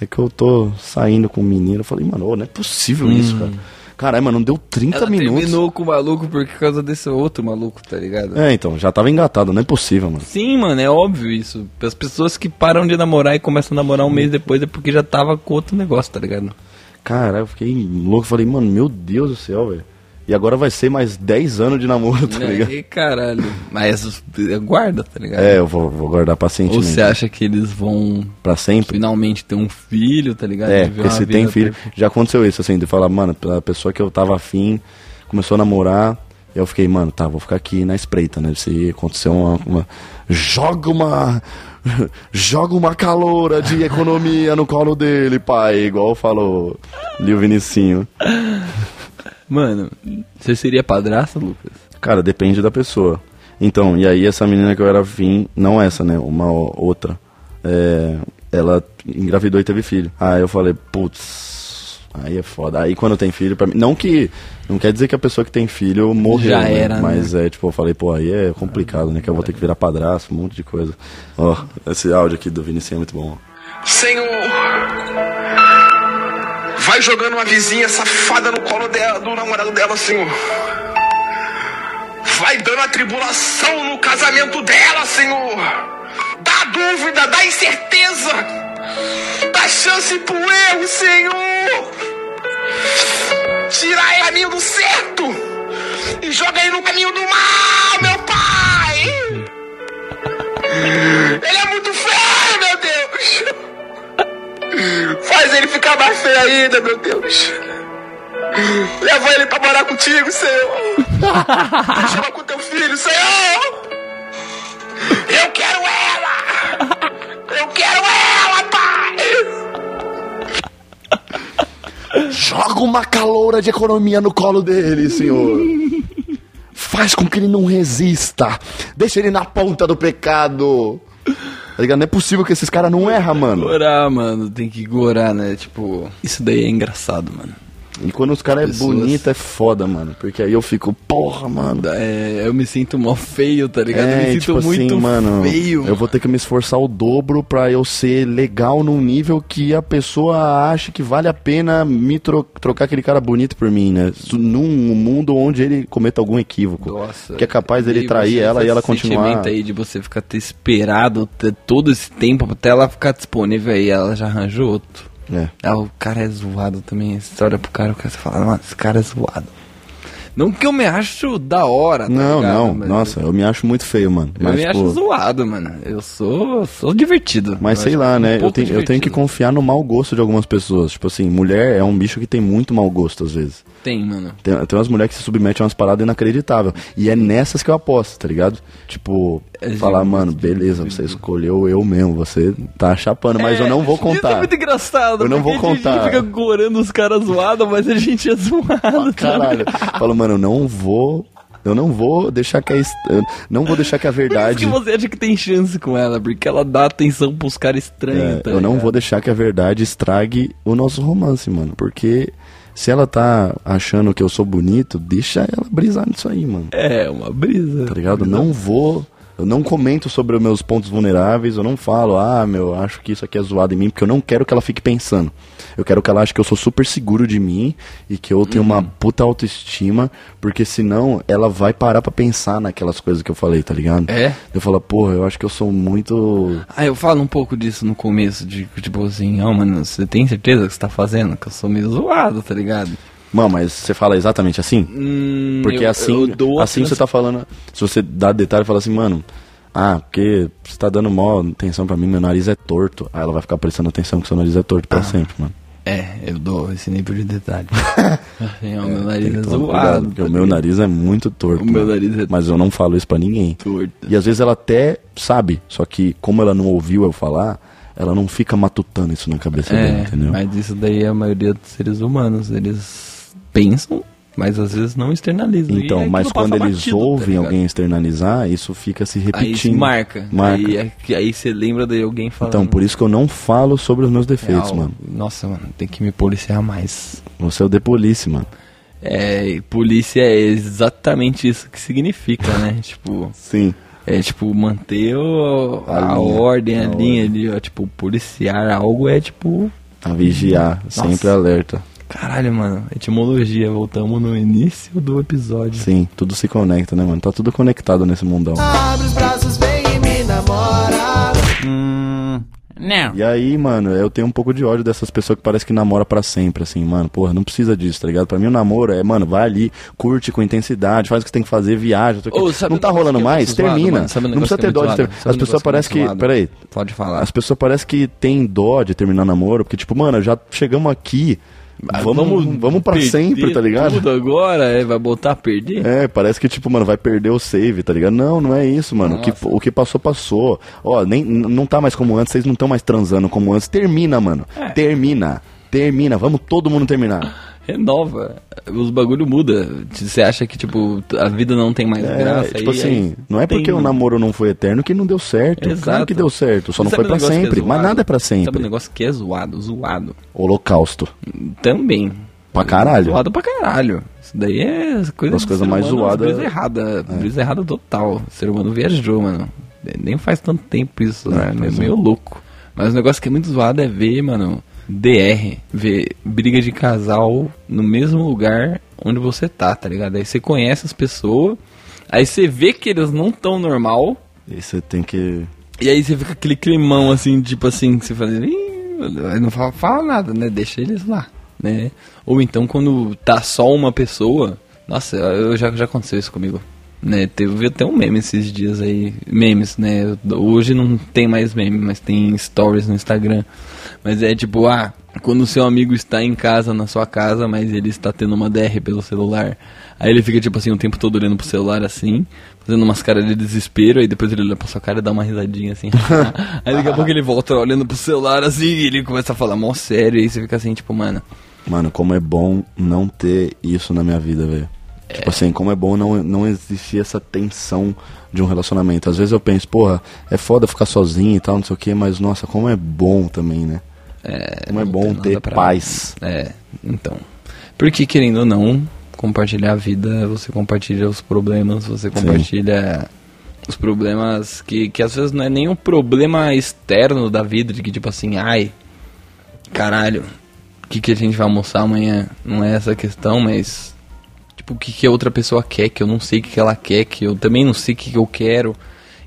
S2: É que eu tô saindo com um menino. Eu falei, mano, não é possível isso, cara. Caralho, mano, não deu 30
S1: Ela
S2: minutos.
S1: terminou com o maluco por causa desse outro maluco, tá ligado?
S2: É, então, já tava engatado, não é possível, mano.
S1: Sim, mano, é óbvio isso. As pessoas que param de namorar e começam a namorar um mês depois é porque já tava com outro negócio, tá ligado?
S2: Cara, eu fiquei louco, falei, mano, meu Deus do céu, velho. E agora vai ser mais 10 anos de namoro, tá ligado?
S1: É, caralho. Mas guarda, tá ligado?
S2: É, eu vou, vou guardar
S1: Ou
S2: pacientemente.
S1: você acha que eles vão
S2: Pra sempre?
S1: finalmente ter um filho, tá ligado?
S2: É, porque se tem filho.
S1: perfeita.
S2: Já aconteceu isso, assim, de falar, mano, a pessoa que eu tava afim começou a namorar. E eu fiquei, mano, tá, vou ficar aqui na espreita, né? Se acontecer uma. uma- joga uma. Joga uma caloura de economia no colo dele, pai. Igual falou Lil Vinicinho.
S1: Mano, você seria padrasto, Lucas?
S2: Cara, depende da pessoa. Então, e aí essa menina que eu era afim, não essa, né? Uma outra. é, ela engravidou e teve filho. Aí eu falei, putz, aí é foda. Aí quando tem filho, pra mim. Não que. Não quer dizer que a pessoa que tem filho morreu,
S1: Já
S2: né?
S1: era, né?
S2: Mas é tipo, eu falei, pô, aí é complicado, né? Que eu vou ter que virar padrasto, um monte de coisa. Ó, esse áudio aqui do Vinicius é muito bom.
S10: Senhor, vai jogando uma vizinha safada no colo dela, do namorado dela, Senhor. Vai dando a tribulação no casamento dela, Senhor. Dá dúvida, dá incerteza. Dá chance pro erro, Senhor. Tira ele do caminho do certo e joga ele no caminho do Faz ele ficar mais feio ainda, meu Deus. Leva ele pra morar contigo, Senhor. Chama com teu filho, Senhor. Eu quero ela. Eu quero ela, pai.
S2: Joga uma caloura de economia no colo dele, senhor. Faz com que ele não resista. Deixa ele na ponta do pecado. Tá ligado? Não é possível que esses caras não erram, mano.
S1: Gorar, mano, tem que gorar, né? Tipo, isso daí é engraçado, mano.
S2: E quando os caras é bonito é foda, mano. Porque aí eu fico, porra, mano.
S1: É, eu me sinto mó feio, tá ligado? eu me
S2: É,
S1: sinto
S2: tipo
S1: muito
S2: assim, mano,
S1: feio.
S2: eu vou ter que me esforçar o dobro pra eu ser legal num nível que a pessoa ache que vale a pena me tro- trocar aquele cara bonito por mim, né? Num mundo onde ele cometa algum equívoco.
S1: Nossa.
S2: Que é capaz dele trair ela e ela continuar.
S1: sentimento aí de você ficar ter esperado ter todo esse tempo até ela ficar disponível aí, ela já arranjou outro.
S2: É.
S1: Ah, o cara é zoado também. Você olha pro cara, cara fala, mano, esse cara é zoado. Não que eu me acho da hora, tá
S2: Não,
S1: ligado?
S2: não,
S1: Mas
S2: nossa, eu me acho muito feio, mano.
S1: Eu
S2: Mas,
S1: me
S2: tipo,
S1: acho zoado, mano. Eu sou, sou divertido.
S2: Mas
S1: Eu
S2: sei lá,
S1: um
S2: né? Eu
S1: pouco
S2: tenho, eu tenho que confiar no mau gosto de algumas pessoas. Tipo assim, mulher é um bicho que tem muito mau gosto às vezes.
S1: Tem, mano.
S2: Tem, tem umas mulheres que se submetem a umas paradas inacreditáveis. E é nessas que eu aposto, tá ligado? Tipo,
S1: É,
S2: falar, mano, beleza, você escolheu eu mesmo, você tá chapando, mas eu não vou
S1: Isso é
S2: contar.
S1: muito engraçado.
S2: Eu não vou
S1: A gente
S2: contar.
S1: fica gorando os caras zoados, mas a gente é zoado.
S2: Caralho. Falo, mano, eu não vou. Eu não vou deixar que a. Eu não vou deixar que a
S1: Por isso
S2: verdade.
S1: que você acha que tem chance com ela, porque ela dá atenção pros caras estranhos,
S2: É,
S1: tá
S2: eu não vou deixar que a verdade estrague o nosso romance, mano. Porque se ela tá achando que eu sou bonito, deixa ela brisar nisso aí, mano.
S1: É, uma brisa.
S2: Tá ligado? Não vou. Eu não comento sobre os meus pontos vulneráveis, eu não falo, ah, meu, acho que isso aqui é zoado em mim, porque eu não quero que ela fique pensando. Eu quero que ela ache que eu sou super seguro de mim e que eu tenho uma
S1: Uhum.
S2: puta autoestima, porque senão ela vai parar pra pensar naquelas coisas que eu falei, tá ligado?
S1: É?
S2: Eu falo, porra, eu acho que eu sou muito.
S1: Ah, eu falo um pouco disso no começo, de tipo assim, ó, mano, você tem certeza que você tá fazendo? Que eu sou meio zoado, tá ligado?
S2: Mano, mas você fala exatamente assim?
S1: Hum,
S2: Porque
S1: eu-
S2: assim,
S1: eu
S2: assim você tá falando. Se você dá detalhe e fala assim, mano, ah, porque você tá dando mó atenção pra mim, meu nariz é torto. Aí ela vai ficar prestando atenção que seu nariz é torto
S1: Ah.
S2: pra sempre, mano.
S1: É, eu dou esse nível de detalhe. Assim, ó, meu nariz é zoado.
S2: porque o meu nariz é muito torto.
S1: O meu
S2: mano.
S1: nariz é
S2: Mas eu não falo isso pra ninguém.
S1: torto.
S2: E às vezes ela até sabe, só que como ela não ouviu eu falar, ela não fica matutando isso na cabeça dela,
S1: É,
S2: entendeu?
S1: mas isso daí é a maioria dos seres humanos. Eles pensam, mas às vezes não externalizam.
S2: Então, mas quando eles
S1: batido, tá
S2: ouvem
S1: ligado?
S2: alguém externalizar, isso fica se
S1: Aí
S2: repetindo.
S1: se marca.
S2: Marca.
S1: Aí, é aí você lembra de alguém falando.
S2: Então, por isso que eu não falo sobre os meus defeitos,
S1: real.
S2: mano.
S1: Nossa, mano, tem que me policiar mais.
S2: Você é o de polícia, mano.
S1: É, polícia é exatamente isso que significa, né? tipo,
S2: Sim.
S1: é tipo manter o-
S2: A
S1: a,
S2: linha,
S1: ordem, a,
S2: a
S1: linha ali, ó. Tipo, policiar algo é tipo.
S2: A vigiar, sempre
S1: Nossa.
S2: alerta.
S1: Caralho, mano. Etimologia, voltamos no início do episódio.
S2: Sim, tudo se conecta, né, mano? Tá tudo conectado nesse mundão.
S5: Abre os braços, vem e me namora.
S9: Hum, não.
S2: E aí, mano, eu tenho um pouco de ódio dessas pessoas que parece que namora pra sempre, assim, mano. Porra, não precisa disso, tá ligado? Pra mim o namoro é, mano, vai ali, curte com intensidade, faz o que você tem que fazer, viaja. quê.
S1: Ô,
S2: não tá rolando
S1: eu
S2: mais?
S1: zoado,
S2: Termina. não precisa
S1: que é
S2: ter dó de ter...
S1: Sabe
S2: As pessoas
S1: é
S2: parecem que.
S1: muito zoado?
S2: Peraí.
S1: Pode falar.
S2: As pessoas parecem que têm dó de terminar namoro, porque, tipo, mano, já chegamos aqui. Vamos, vamos, pra sempre, tá ligado?
S1: Tudo agora, é, vai botar a perder?
S2: É, parece que, tipo, mano, vai perder o save, tá ligado? Não, não é isso, mano. O que, o que passou, passou. Ó, nem, não tá mais como antes, vocês não estão mais transando como antes. Termina, mano.
S1: É.
S2: Termina. Termina. Vamos todo mundo terminar.
S1: Renova. Os bagulho muda. Você acha que, tipo, a vida não tem mais
S2: É,
S1: graça?
S2: tipo assim, não é
S1: tem,
S2: porque o namoro não foi eterno que não deu certo. Claro
S1: Exato.
S2: que deu certo, só não foi
S1: um que é
S2: sempre. Mas
S1: zoado?
S2: nada é pra
S1: Sabe um
S2: sempre.
S1: negócio que é zoado? Zoado.
S2: Holocausto.
S1: Também.
S2: Pra caralho.
S1: Zoado pra caralho. Isso daí é coisa
S2: As coisas mais zoadas-
S1: Brisa errada. Brisa errada total. O ser humano viajou, mano. Nem faz tanto tempo isso, né? É
S2: é.
S1: meio louco. Mas o negócio que é muito zoado é ver, mano, DR. Ver briga de casal no mesmo lugar onde você tá, tá ligado? Aí você conhece as pessoas, aí você vê que eles não tão normal,
S2: E você tem que.
S1: e aí você fica aquele climão assim, tipo assim, que você fala, "Ih", aí não fala, fala nada, né? Deixa eles lá, né? Ou então quando tá só uma pessoa, nossa, eu já, já aconteceu isso comigo. Né, teve até um meme esses dias aí, memes, né? Hoje não tem mais meme, mas tem stories no Instagram. Mas é tipo, ah, quando o seu amigo está em casa, na sua casa, mas ele está tendo uma DR pelo celular. Aí ele fica, tipo assim, o tempo todo olhando pro celular assim, fazendo umas caras de desespero, aí depois ele olha pra sua cara e dá uma risadinha assim. aí daqui a pouco ele volta olhando pro celular assim, e ele começa a falar mó sério, e aí você fica assim, tipo, mano.
S2: Mano, como é bom não ter isso na minha vida, velho. Tipo assim, como é bom não, não existir essa tensão de um relacionamento. Às vezes eu penso, porra, é foda ficar sozinho e tal, não sei o que, mas nossa, como é bom também, né?
S1: É,
S2: Como é bom ter
S1: pra-
S2: paz.
S1: É, então. Porque querendo ou não, compartilhar a vida, você compartilha os problemas, você compartilha os problemas que, que às vezes não é nem um problema externo da vida, de que tipo assim, ai, caralho, o que, que a gente vai almoçar amanhã? Não é essa a questão, mas o que, que a outra pessoa quer, que eu não sei o que, que ela quer, que eu também não sei o que, que eu quero.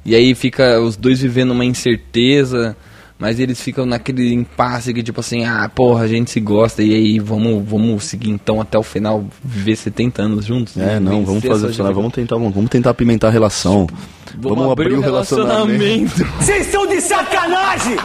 S1: E aí fica os dois vivendo uma incerteza, mas eles ficam naquele impasse que tipo assim, ah, porra, a gente se gosta, e aí vamos, vamos seguir então até o final, viver 70 anos juntos?
S2: É,
S1: né?
S2: não, vamos fazer
S1: dificuldade.
S2: vamos tentar, vamos, vamos tentar apimentar a relação. Vamos, abrir o relacionamento.
S5: Vocês estão de sacanagem!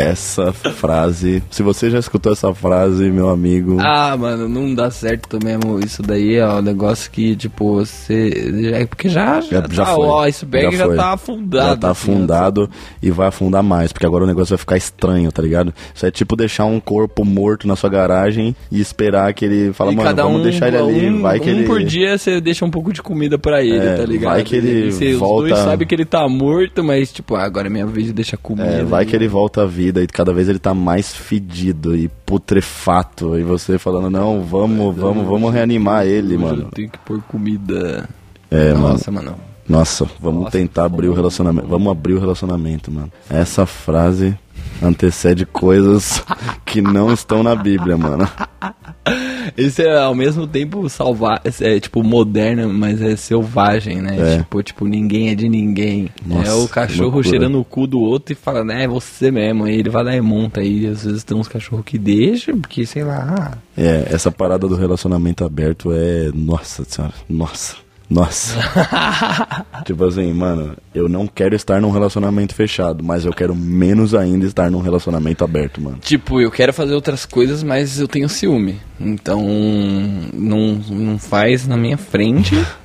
S2: Essa frase, se você já escutou essa frase, meu amigo,
S1: Ah, mano, não dá certo mesmo. Isso daí é um negócio que, tipo, você. É porque já. Já,
S2: já, já
S1: tá,
S2: foi.
S1: O iceberg já,
S2: foi.
S1: tá afundado.
S2: Já tá
S1: assim,
S2: afundado e vai afundar mais, porque agora o negócio vai ficar estranho, tá ligado? Isso é tipo deixar um corpo morto na sua garagem e esperar que ele fala,
S1: E
S2: mano,
S1: cada
S2: vamos
S1: um,
S2: deixar ele ali,
S1: um,
S2: vai que
S1: um
S2: ele
S1: por dia você deixa um pouco de comida pra ele,
S2: É,
S1: tá ligado?
S2: vai que ele
S1: você-
S2: volta-
S1: Os dois sabem que ele tá morto, mas tipo, ah, agora é minha vez de deixar comida.
S2: É, vai que ele volta à vida e cada vez ele tá mais fedido e putrefato. E você falando, não, vamos, vamos, vamos reanimar ele, mano.
S1: Eu tenho que pôr comida.
S2: É, mano.
S1: Nossa, mano.
S2: Nossa, vamos
S1: Nossa,
S2: tentar abrir o relacionamento. Vamos abrir o relacionamento, mano. Essa frase antecede coisas que não estão na Bíblia, mano.
S1: Esse é ao mesmo tempo salvar, é tipo moderno, mas é selvagem, né?
S2: É.
S1: Tipo, tipo, ninguém é de ninguém.
S2: Nossa,
S1: é o cachorro cheirando o cu do outro e fala, né, é você mesmo. Aí ele vai lá e monta aí. Às vezes tem uns cachorros que deixam, porque sei lá.
S2: É, essa parada do relacionamento aberto é. Nossa senhora, nossa. Nossa. tipo assim, mano, eu não quero estar num relacionamento fechado, mas eu quero menos ainda estar num relacionamento aberto, mano.
S1: Tipo, eu quero fazer outras coisas, mas eu tenho ciúme. Então, não, não faz na minha frente.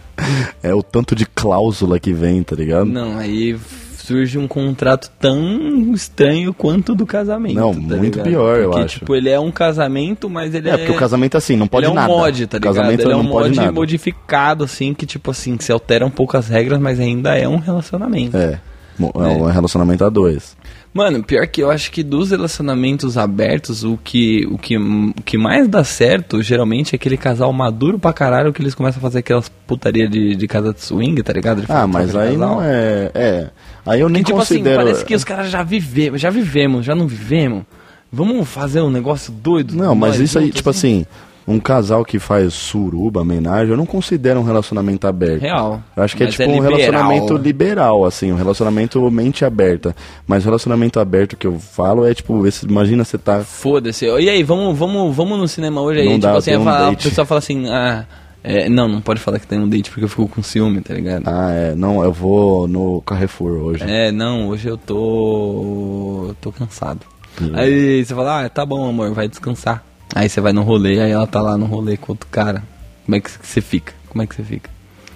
S2: É o tanto de cláusula que vem, tá ligado?
S1: Não, aí surge um contrato tão estranho quanto o do casamento.
S2: Não,
S1: tá
S2: muito
S1: ligado?
S2: pior, eu
S1: Porque,
S2: acho.
S1: tipo, ele é um casamento, mas ele é.
S2: É, porque o casamento assim, não pode
S1: ele é um
S2: nada.
S1: mod, tá ligado?
S2: casamento
S1: ele é um
S2: não pode
S1: mod
S2: nada.
S1: modificado, assim, que, tipo assim, se altera um pouco as regras, mas ainda é um relacionamento.
S2: É. É um relacionamento a dois.
S1: Mano, pior que eu acho que dos relacionamentos abertos, o que, o que, o que mais dá certo, geralmente, é aquele casal maduro pra caralho que eles começam a fazer aquelas putaria de, de casa de swing, tá ligado? De
S2: Ah, mas aí
S1: casal.
S2: não é. É. Aí eu nem
S1: Que, tipo
S2: considero.
S1: assim, parece que os caras já vivemos, já vivemos, já não vivemos. Vamos fazer um negócio doido.
S2: Não, mas isso aí, tipo assim, um casal que faz suruba, homenagem, eu não considero um relacionamento aberto.
S1: Real.
S2: Eu acho que é tipo
S1: é
S2: um relacionamento liberal, assim, um relacionamento mente aberta. Mas o relacionamento aberto que eu falo é tipo, esse, imagina você tá.
S1: Foda-se. E aí, vamos, vamos, vamos no cinema hoje aí?
S2: Não
S1: tipo
S2: dá,
S1: assim,
S2: um date.
S1: o pessoal fala assim, ah. É, não, não pode falar que tem um date porque eu fico com ciúme, tá ligado?
S2: Ah, é, não, eu vou no Carrefour hoje.
S1: É, não, hoje eu tô. eu tô cansado.
S2: Hum.
S1: Aí você fala, ah, tá bom, amor, vai descansar. Aí você vai no rolê, aí ela tá lá no rolê com outro cara. Como é que você fica? Como é que você fica?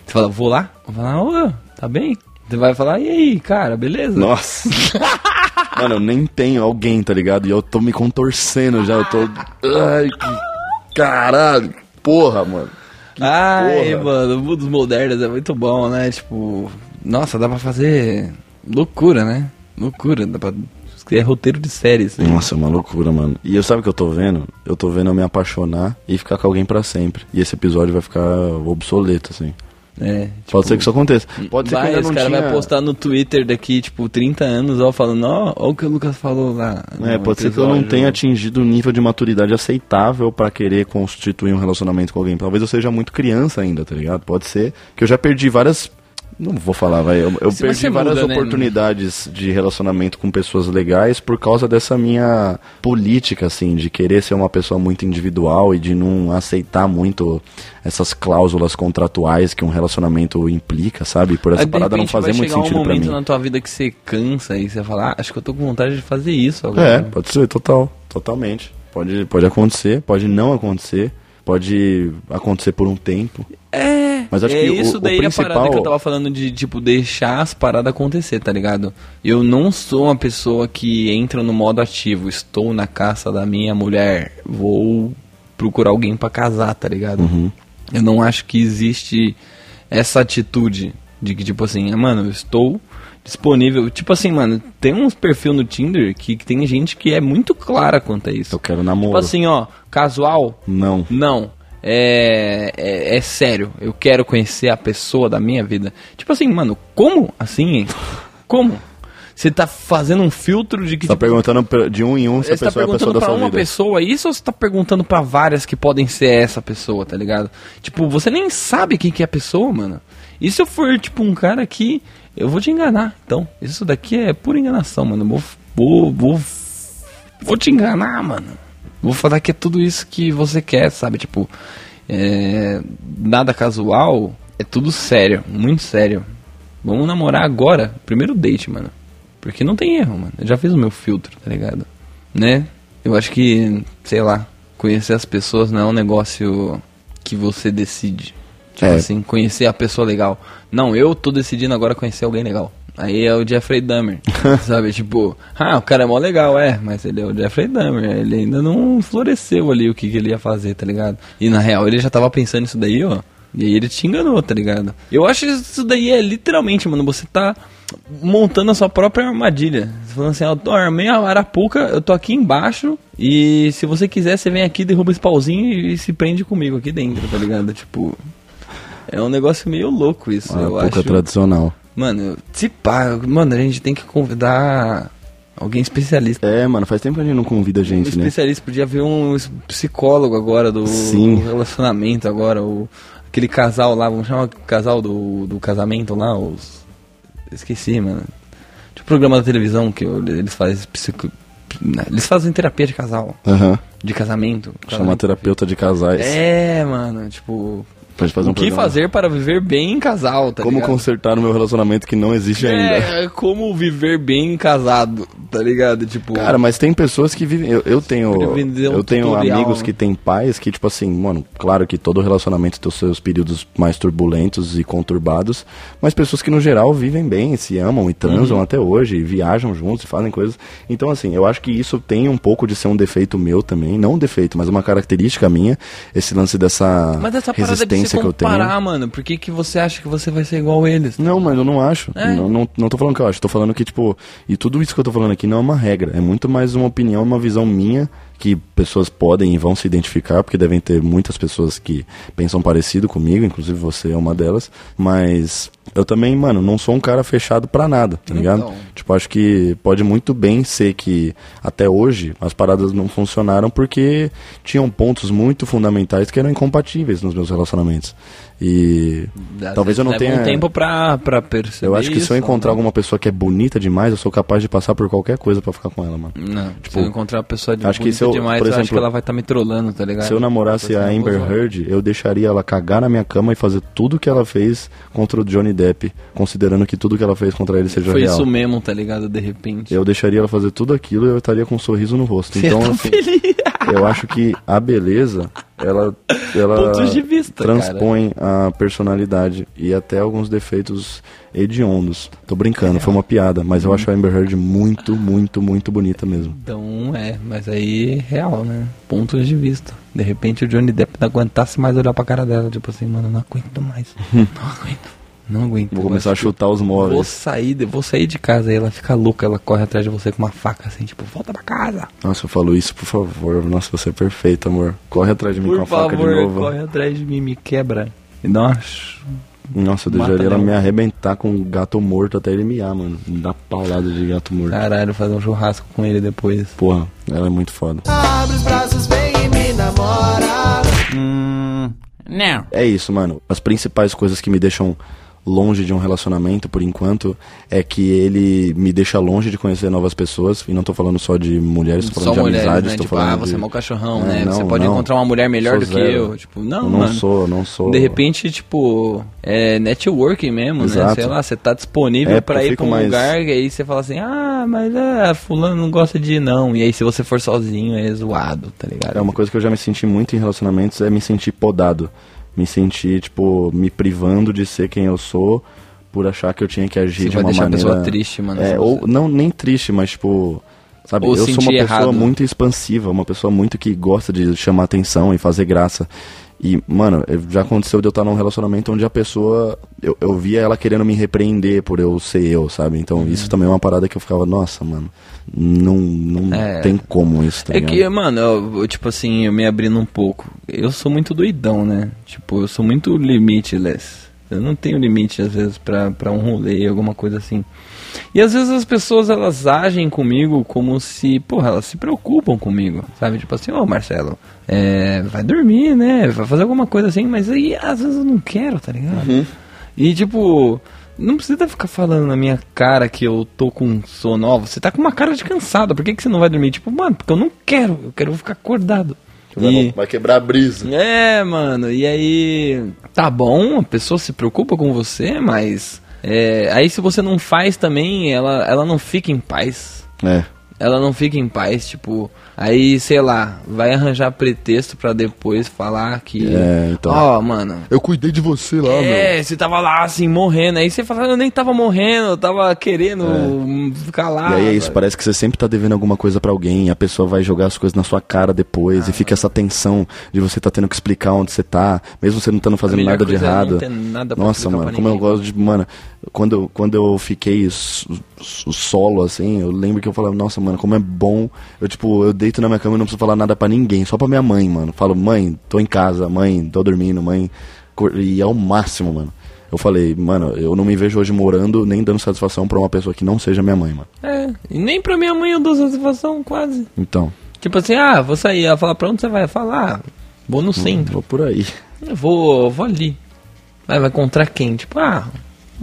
S1: Você fala, vou lá? Eu vou falar, ô, tá bem? Você vai falar, e aí, cara, beleza?
S2: Nossa. Mano, eu nem tenho alguém, tá ligado? E eu tô me contorcendo já, eu tô. Ai, que caralho. Porra, mano.
S1: Ai,
S2: porra.
S1: mano, o Mundos Modernos é muito bom, né? Tipo, nossa, dá pra fazer loucura, né? Loucura, dá pra escrever roteiro de série, assim.
S2: Nossa, é uma loucura, mano. E eu sabe o que eu tô vendo? Eu tô vendo eu me apaixonar e ficar com alguém pra sempre. E esse episódio vai ficar obsoleto, assim.
S1: É,
S2: Pode ser que isso aconteça. Pode ser
S1: vai,
S2: que ainda não
S1: cara
S2: tinha...
S1: vai postar no Twitter daqui, tipo, 30 anos, ó, falando, ó, ó o que o Lucas falou lá.
S2: É,
S1: no
S2: pode ser que eu não tenha atingido o nível de maturidade aceitável pra querer constituir um relacionamento com alguém. Talvez eu seja muito criança ainda, tá ligado? Pode ser que eu já perdi várias. Não vou falar, vai. Eu, eu perdi várias
S1: muda, né?
S2: oportunidades de relacionamento com pessoas legais por causa dessa minha política, assim, de querer ser uma pessoa muito individual e de não aceitar muito essas cláusulas contratuais que um relacionamento implica, sabe? Por essa
S1: Aí,
S2: parada não fazer muito sentido
S1: um
S2: pra
S1: momento
S2: mim.
S1: na tua vida que você cansa e você fala, ah, acho que eu tô com vontade de fazer isso
S2: É,
S1: agora.
S2: pode ser, total. Totalmente. Pode, pode acontecer, pode não acontecer, pode acontecer por um tempo.
S1: É,
S2: Mas acho
S1: é
S2: que o-
S1: isso
S2: o
S1: daí a
S2: principal-
S1: parada que eu tava falando de, tipo, deixar as paradas acontecer, tá ligado? Eu não sou uma pessoa que entra no modo ativo, estou na caça da minha mulher, vou procurar alguém pra casar, tá ligado?
S2: Uhum.
S1: Eu não acho que existe essa atitude de que, tipo assim, ah, mano, eu estou disponível. Tipo assim, mano, tem uns perfil no Tinder que, que tem gente que é muito clara quanto a isso.
S2: Eu quero namoro.
S1: Tipo assim, ó, casual,
S2: Não.
S1: não. É, é, é sério, eu quero conhecer a pessoa da minha vida. Tipo assim, mano, como assim? hein? Como? Você tá fazendo um filtro de que.
S2: Você tá
S1: tipo,
S2: perguntando per- de um em um se a
S1: você tá
S2: pessoa é a pessoa
S1: perguntando
S2: da
S1: pra
S2: sua
S1: uma
S2: vida.
S1: pessoa isso ou você tá perguntando pra várias que podem ser essa pessoa, tá ligado? Tipo, você nem sabe quem que é a pessoa, mano. E se eu for, tipo, um cara que. Eu vou te enganar. Então, isso daqui é pura enganação, mano. Vou, vou, vou, vou te enganar, mano. Vou falar que é tudo isso que você quer, sabe? Tipo, é, nada casual, é tudo sério, muito sério. Vamos namorar agora, primeiro date, mano. Porque não tem erro, mano. Eu já fiz o meu filtro, tá ligado? Né? Eu acho que, sei lá, conhecer as pessoas não é um negócio que você decide. Tipo
S2: É.
S1: assim, conhecer a pessoa legal. Não, eu tô decidindo agora conhecer alguém legal. Aí é o Jeffrey Dahmer, sabe? Tipo, ah, o cara é mó legal, é, mas ele é o Jeffrey Dahmer, ele ainda não floresceu ali o que, que ele ia fazer, tá ligado? E na real ele já tava pensando nisso daí, ó. E aí ele te enganou, tá ligado? Eu acho que isso daí é literalmente, mano, você tá montando a sua própria armadilha. Você falando assim, ó, eu armei a arapuca, eu tô aqui embaixo, e se você quiser, você vem aqui, derruba esse pauzinho e se prende comigo aqui dentro, tá ligado? Tipo, é um negócio meio louco isso,
S2: Uma
S1: eu
S2: pouca
S1: acho.
S2: tradicional.
S1: Mano, se pá, mano, a gente tem que convidar alguém especialista.
S2: É, mano, faz tempo que a gente não convida
S1: Um
S2: gente, né?
S1: especialista, podia ver um psicólogo agora do,
S2: Sim.
S1: do relacionamento agora, o, aquele casal lá, vamos chamar o casal do, do casamento lá, os. Esqueci, mano. Tinha um programa da televisão que eu- eles fazem psico. né, Eles fazem terapia de casal,
S2: Aham.
S1: de casamento.
S2: Chama terapeuta de casais.
S1: É, mano, tipo.
S2: Pode fazer um
S1: o que
S2: programa.
S1: fazer para viver bem em casal, tá
S2: Como
S1: ligado?
S2: consertar o meu relacionamento que não existe ainda.
S1: É, como viver bem casado, tá ligado? Tipo,
S2: Cara, mas tem pessoas que vivem. Eu, eu tenho.
S1: Um
S2: Eu tenho
S1: tutorial,
S2: amigos
S1: né?
S2: que têm pais que, tipo assim, mano, claro que todo relacionamento tem os seus períodos mais turbulentos e conturbados, mas pessoas que no geral vivem bem, se amam e transam
S1: Uhum.
S2: até hoje, e viajam juntos e fazem coisas. Então, assim, eu acho que isso tem um pouco de ser um defeito meu também. Não um defeito, mas uma característica minha, esse lance dessa
S1: mas essa parada você
S2: que eu tenho.
S1: comparar, mano, por que, que você acha que você vai ser igual a eles?
S2: Não, mas eu não acho.
S1: É.
S2: Não, não, não tô falando que eu acho. Tô falando que, tipo, e tudo isso que eu tô falando aqui não é uma regra. É muito mais uma opinião, uma visão minha que pessoas podem e vão se identificar, porque devem ter muitas pessoas que pensam parecido comigo, inclusive você é uma delas. Mas eu também, mano, não sou um cara fechado pra nada, tá ligado?
S1: Então.
S2: Tipo, acho que pode muito bem ser que até hoje as paradas não funcionaram porque tinham pontos muito fundamentais que eram incompatíveis nos meus relacionamentos. E
S1: Às
S2: talvez eu não tenha.
S1: um tempo pra, pra perceber
S2: eu acho que se eu encontrar
S1: né?
S2: alguma pessoa que é bonita demais, eu sou capaz de passar por qualquer coisa pra ficar com ela, mano.
S1: Não,
S2: Tipo,
S1: se eu encontrar uma pessoa de
S2: acho que se eu-
S1: demais,
S2: por
S1: eu acho
S2: exemplo,
S1: que ela vai estar me trollando, tá ligado?
S2: Se eu namorasse
S1: Tipo
S2: a
S1: assim,
S2: Amber
S1: vou-
S2: Heard, eu deixaria ela cagar na minha cama e fazer tudo que ela fez contra o Johnny Depp, considerando que tudo que ela fez contra ele seja
S1: Foi
S2: real.
S1: isso mesmo, tá ligado? De repente.
S2: Eu deixaria ela fazer tudo aquilo e eu estaria com um sorriso no rosto.
S1: Você
S2: Então,
S1: tá
S2: assim,
S1: feliz.
S2: eu acho que a beleza, ela, ela transpõe a personalidade e até alguns defeitos hediondos. Tô brincando, foi uma piada, mas eu acho a Amber Heard muito, muito, muito bonita mesmo.
S1: Então, é, mas aí é real, né? Pontos de vista. De repente o Johnny Depp não aguentasse mais olhar pra cara dela, tipo assim, mano, não aguento mais. não aguento. Não aguento.
S2: Vou começar a chutar os
S1: Vou
S2: móveis.
S1: sair, de- vou sair de casa aí ela fica louca, ela corre atrás de você com uma faca assim, tipo, volta pra casa.
S2: Nossa, eu falo isso, por favor. Nossa, você é perfeito, amor. Corre atrás de mim com
S1: Por
S2: a faca de
S1: favor,
S2: novo.
S1: corre atrás de mim, me quebra. E dá uma
S2: Nossa, eu
S1: Mata
S2: deixaria ela me arrebentar com um gato morto até ele miar, mano. Me dá paulada de gato morto.
S1: Caralho, fazer um churrasco com ele depois.
S2: Porra, ela é muito foda.
S5: Abre os braços, vem e me namora.
S9: Hum, não.
S2: É isso, mano. As principais coisas que me deixam longe de um relacionamento, por enquanto, é que ele me deixa longe de conhecer novas pessoas. E não tô falando só de mulheres, tô falando
S1: Só
S2: de
S1: mulheres,
S2: amizades.
S1: né? Tipo,
S2: falando
S1: ah, você
S2: de...
S1: é meu cachorrão,
S2: É,
S1: né?
S2: não,
S1: você pode
S2: não.
S1: encontrar uma mulher melhor
S2: Sou
S1: do que
S2: zero.
S1: eu. Tipo, não,
S2: Eu não
S1: mano.
S2: sou, não sou.
S1: De repente, tipo, é networking mesmo, né?
S2: Exato.
S1: Sei lá, você tá disponível
S2: É,
S1: pra
S2: eu
S1: ir pra
S2: fico
S1: um
S2: mais-
S1: lugar e aí você fala assim, ah, mas é, fulano não gosta de ir não. E aí se você for sozinho é zoado, tá ligado?
S2: É uma coisa que eu já me senti muito em relacionamentos, é me sentir podado. Me sentir, tipo, me privando de ser quem eu sou por achar que eu tinha que agir
S1: Você
S2: de uma
S1: deixar a
S2: maneira...
S1: pessoa triste, mano,
S2: É, ou não nem triste, mas tipo, sabe,
S1: Ou
S2: eu sou uma pessoa
S1: errado.
S2: muito expansiva, uma pessoa muito que gosta de chamar atenção e fazer graça. E, mano, eu- já aconteceu de eu estar num relacionamento onde a pessoa, eu, eu via ela querendo me repreender por eu ser eu, sabe? Então isso também é uma parada que eu ficava, nossa, mano, não, não
S1: É.
S2: tem como isso, tá
S1: É
S2: ligado?
S1: que, mano, eu, eu, tipo assim, eu me abrindo um pouco. Eu sou muito doidão, né? Tipo, eu sou muito limitless. Eu não tenho limite, às vezes, pra, pra um rolê, alguma coisa assim. E às vezes as pessoas, elas agem comigo como se, porra, elas se preocupam comigo, sabe? Tipo assim, ô Marcelo, é, vai dormir, né? Vai fazer alguma coisa assim, mas aí às vezes eu não quero, tá ligado? E tipo, não precisa ficar falando na minha cara que eu tô com sono. Ó, você tá com uma cara de cansado, por que, que você não vai dormir? Tipo, mano, porque eu não quero, eu quero ficar acordado. E,
S2: Vai quebrar a brisa.
S1: é, mano, e aí. Tá bom, a pessoa se preocupa com você, mas. é, aí se você não faz também, ela, ela não fica em paz.
S2: É.
S1: Ela não fica em paz, tipo. Aí, sei lá, vai arranjar pretexto pra depois falar que.
S2: É, então.
S1: Ó, mano.
S2: Eu cuidei de você lá,
S1: É, você tava lá assim, morrendo. Aí você fala, eu nem tava morrendo, eu tava querendo hum, ficar lá.
S2: É. E aí é isso, parece que você sempre tá devendo alguma coisa pra alguém, a pessoa vai jogar as coisas na sua cara depois, e fica essa tensão de você tá tendo que explicar onde você tá, mesmo você não estando fazendo nada de
S1: é não
S2: errado.
S1: ter nada pra
S2: Nossa, mano,
S1: pra
S2: como eu gosto de. Mano, quando, eu- quando eu fiquei solo, assim, eu lembro que eu falava, nossa, mano, como é bom. Eu, tipo, eu deito na minha cama e não preciso falar nada pra ninguém, só pra minha mãe, mano. Falo, mãe, tô em casa, mãe, tô dormindo, mãe. E é o máximo, mano. Eu falei, mano, eu não me vejo hoje morando nem dando satisfação pra uma pessoa que não seja minha mãe, mano.
S1: É, e nem pra minha mãe eu dou satisfação, quase.
S2: Então,
S1: Tipo assim, ah, vou sair. Ela fala, pra onde você vai? Falar, vou no centro.
S2: vou por aí.
S1: Eu vou, vou ali. Vai, vai encontrar quem? Tipo, ah,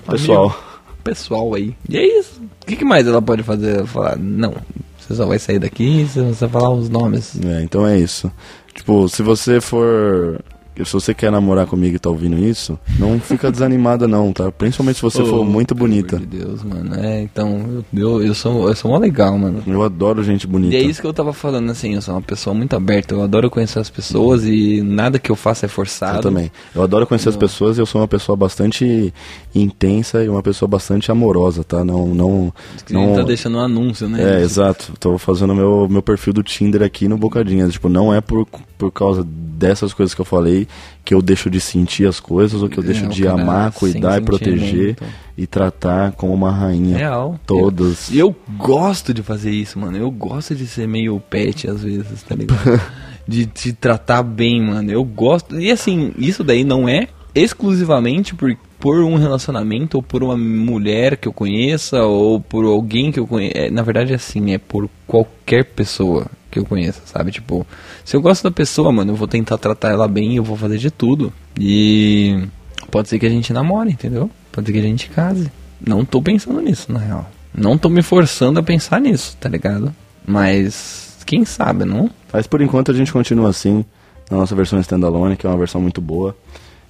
S1: um
S2: Pessoal.
S1: amigo, pessoal aí. E é isso. O que, que mais ela pode fazer? Ela falar, não, você só vai sair daqui se você falar os nomes.
S2: É, então é isso. Tipo, se você for. Se você quer namorar comigo e tá ouvindo isso, não fica desanimada não, tá? Principalmente se você for
S1: Oh,
S2: muito
S1: pelo
S2: bonita.
S1: amor de Deus, mano. É, então, eu, eu, sou, eu sou mó legal, mano.
S2: Eu adoro gente bonita.
S1: E é isso que eu tava falando, assim, eu sou uma pessoa muito aberta, eu adoro conhecer as pessoas e nada que eu faça é forçado.
S2: Eu também. Eu adoro conhecer as pessoas e eu sou uma pessoa bastante intensa e uma pessoa bastante amorosa, tá? Não, não,
S1: Que
S2: não.
S1: tá deixando um anúncio, né?
S2: É, exato. Tô fazendo meu, meu perfil do Tinder aqui no Bocadinhas. Tipo, não é por, por causa dessas coisas que eu falei que eu deixo de sentir as coisas ou que eu
S1: É,
S2: deixo de amar, cuidar e proteger e tratar como uma rainha.
S1: Real.
S2: Todas.
S1: Eu, eu gosto de fazer isso, mano. Eu gosto de ser meio pet às vezes, tá ligado? de te tratar bem, mano. Eu gosto. E assim, isso daí não é exclusivamente por por um relacionamento, ou por uma mulher que eu conheça, ou por alguém que eu conheça. Na verdade, é assim, é por qualquer pessoa que eu conheça, sabe? Tipo, se eu gosto da pessoa, mano, eu vou tentar tratar ela bem, eu vou fazer de tudo. E pode ser que a gente namore, entendeu? Pode ser que a gente case. Não tô pensando nisso, na real. Não tô me forçando a pensar nisso, tá ligado? Mas quem sabe, não?
S2: Mas por enquanto a gente continua assim, na nossa versão standalone, que é uma versão muito boa.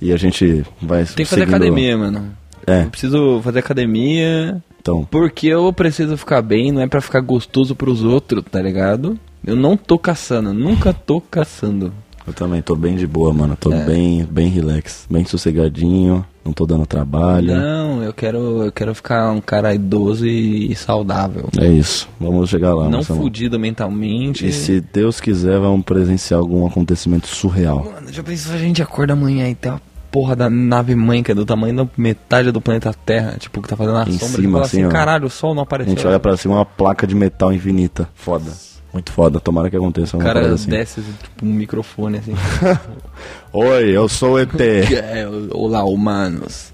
S2: E a gente vai
S1: Tem que fazer
S2: seguindo-
S1: academia, mano.
S2: É,
S1: Eu preciso fazer academia
S2: então.
S1: porque eu preciso ficar bem, não é pra ficar gostoso pros outros, tá ligado? Eu não tô caçando, nunca tô caçando.
S2: Eu também tô bem de boa, mano. Tô
S1: É.
S2: bem, bem relax, bem sossegadinho, não tô dando trabalho.
S1: Não, eu quero, eu quero ficar um cara idoso e, saudável.
S2: É isso, vamos chegar lá.
S1: não
S2: Marcelão.
S1: fudido mentalmente.
S2: E se Deus quiser, vamos presenciar algum acontecimento surreal.
S1: Mano, já pensou a gente acorda amanhã e tem uma porra da nave mãe que é do tamanho da metade do planeta Terra, tipo, que tá fazendo a
S2: Em
S1: sombra
S2: cima, assim,
S1: assim,
S2: ó.
S1: caralho, o sol não
S2: A
S1: apareceu.
S2: gente olha pra cima uma placa de metal infinita. Foda. Muito foda, tomara que aconteça
S1: O
S2: uma
S1: cara
S2: coisa assim.
S1: desce tipo um microfone assim.
S2: Oi, eu sou o ET.
S1: É, Olá, humanos.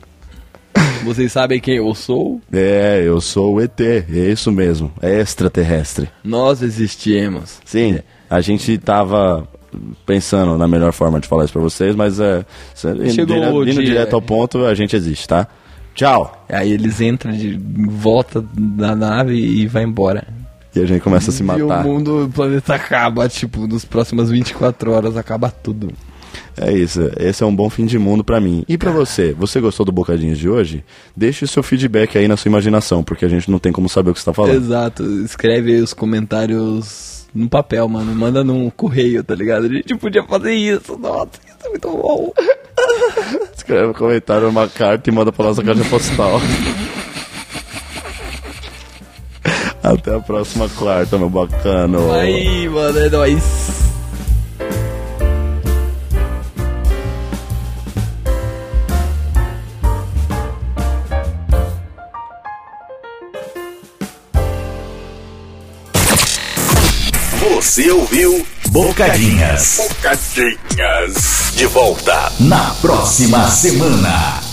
S1: Vocês sabem quem eu sou?
S2: é, eu sou o ET, é isso mesmo, é extraterrestre.
S1: Nós existimos.
S2: Sim, a gente tava pensando na melhor forma de falar isso pra vocês, mas é, indo,
S1: Chegou
S2: dire-
S1: o
S2: indo direto ao ponto, a gente existe, tá? Tchau!
S1: Aí eles entram de volta da nave e vai embora.
S2: E a gente começa a se
S1: E o
S2: matar.
S1: mundo, o planeta acaba, tipo, nos próximas 24 horas acaba tudo.
S2: É isso, esse é um bom fim de mundo pra mim. E pra você, você gostou do Bocadinhos de hoje? Deixe seu feedback aí na sua imaginação, porque a gente não tem como saber o que você tá falando.
S1: Exato, escreve aí os comentários no papel, mano. Manda num correio, tá ligado? A gente podia fazer isso, nossa, isso é muito bom.
S2: Escreve um comentário numa carta e manda pra nossa caixa postal. Até a próxima quarta, meu bacano.
S1: Aí, mano, é nóis.
S3: Você ouviu Bocadinhas.
S4: Bocadinhas.
S3: De volta na próxima semana.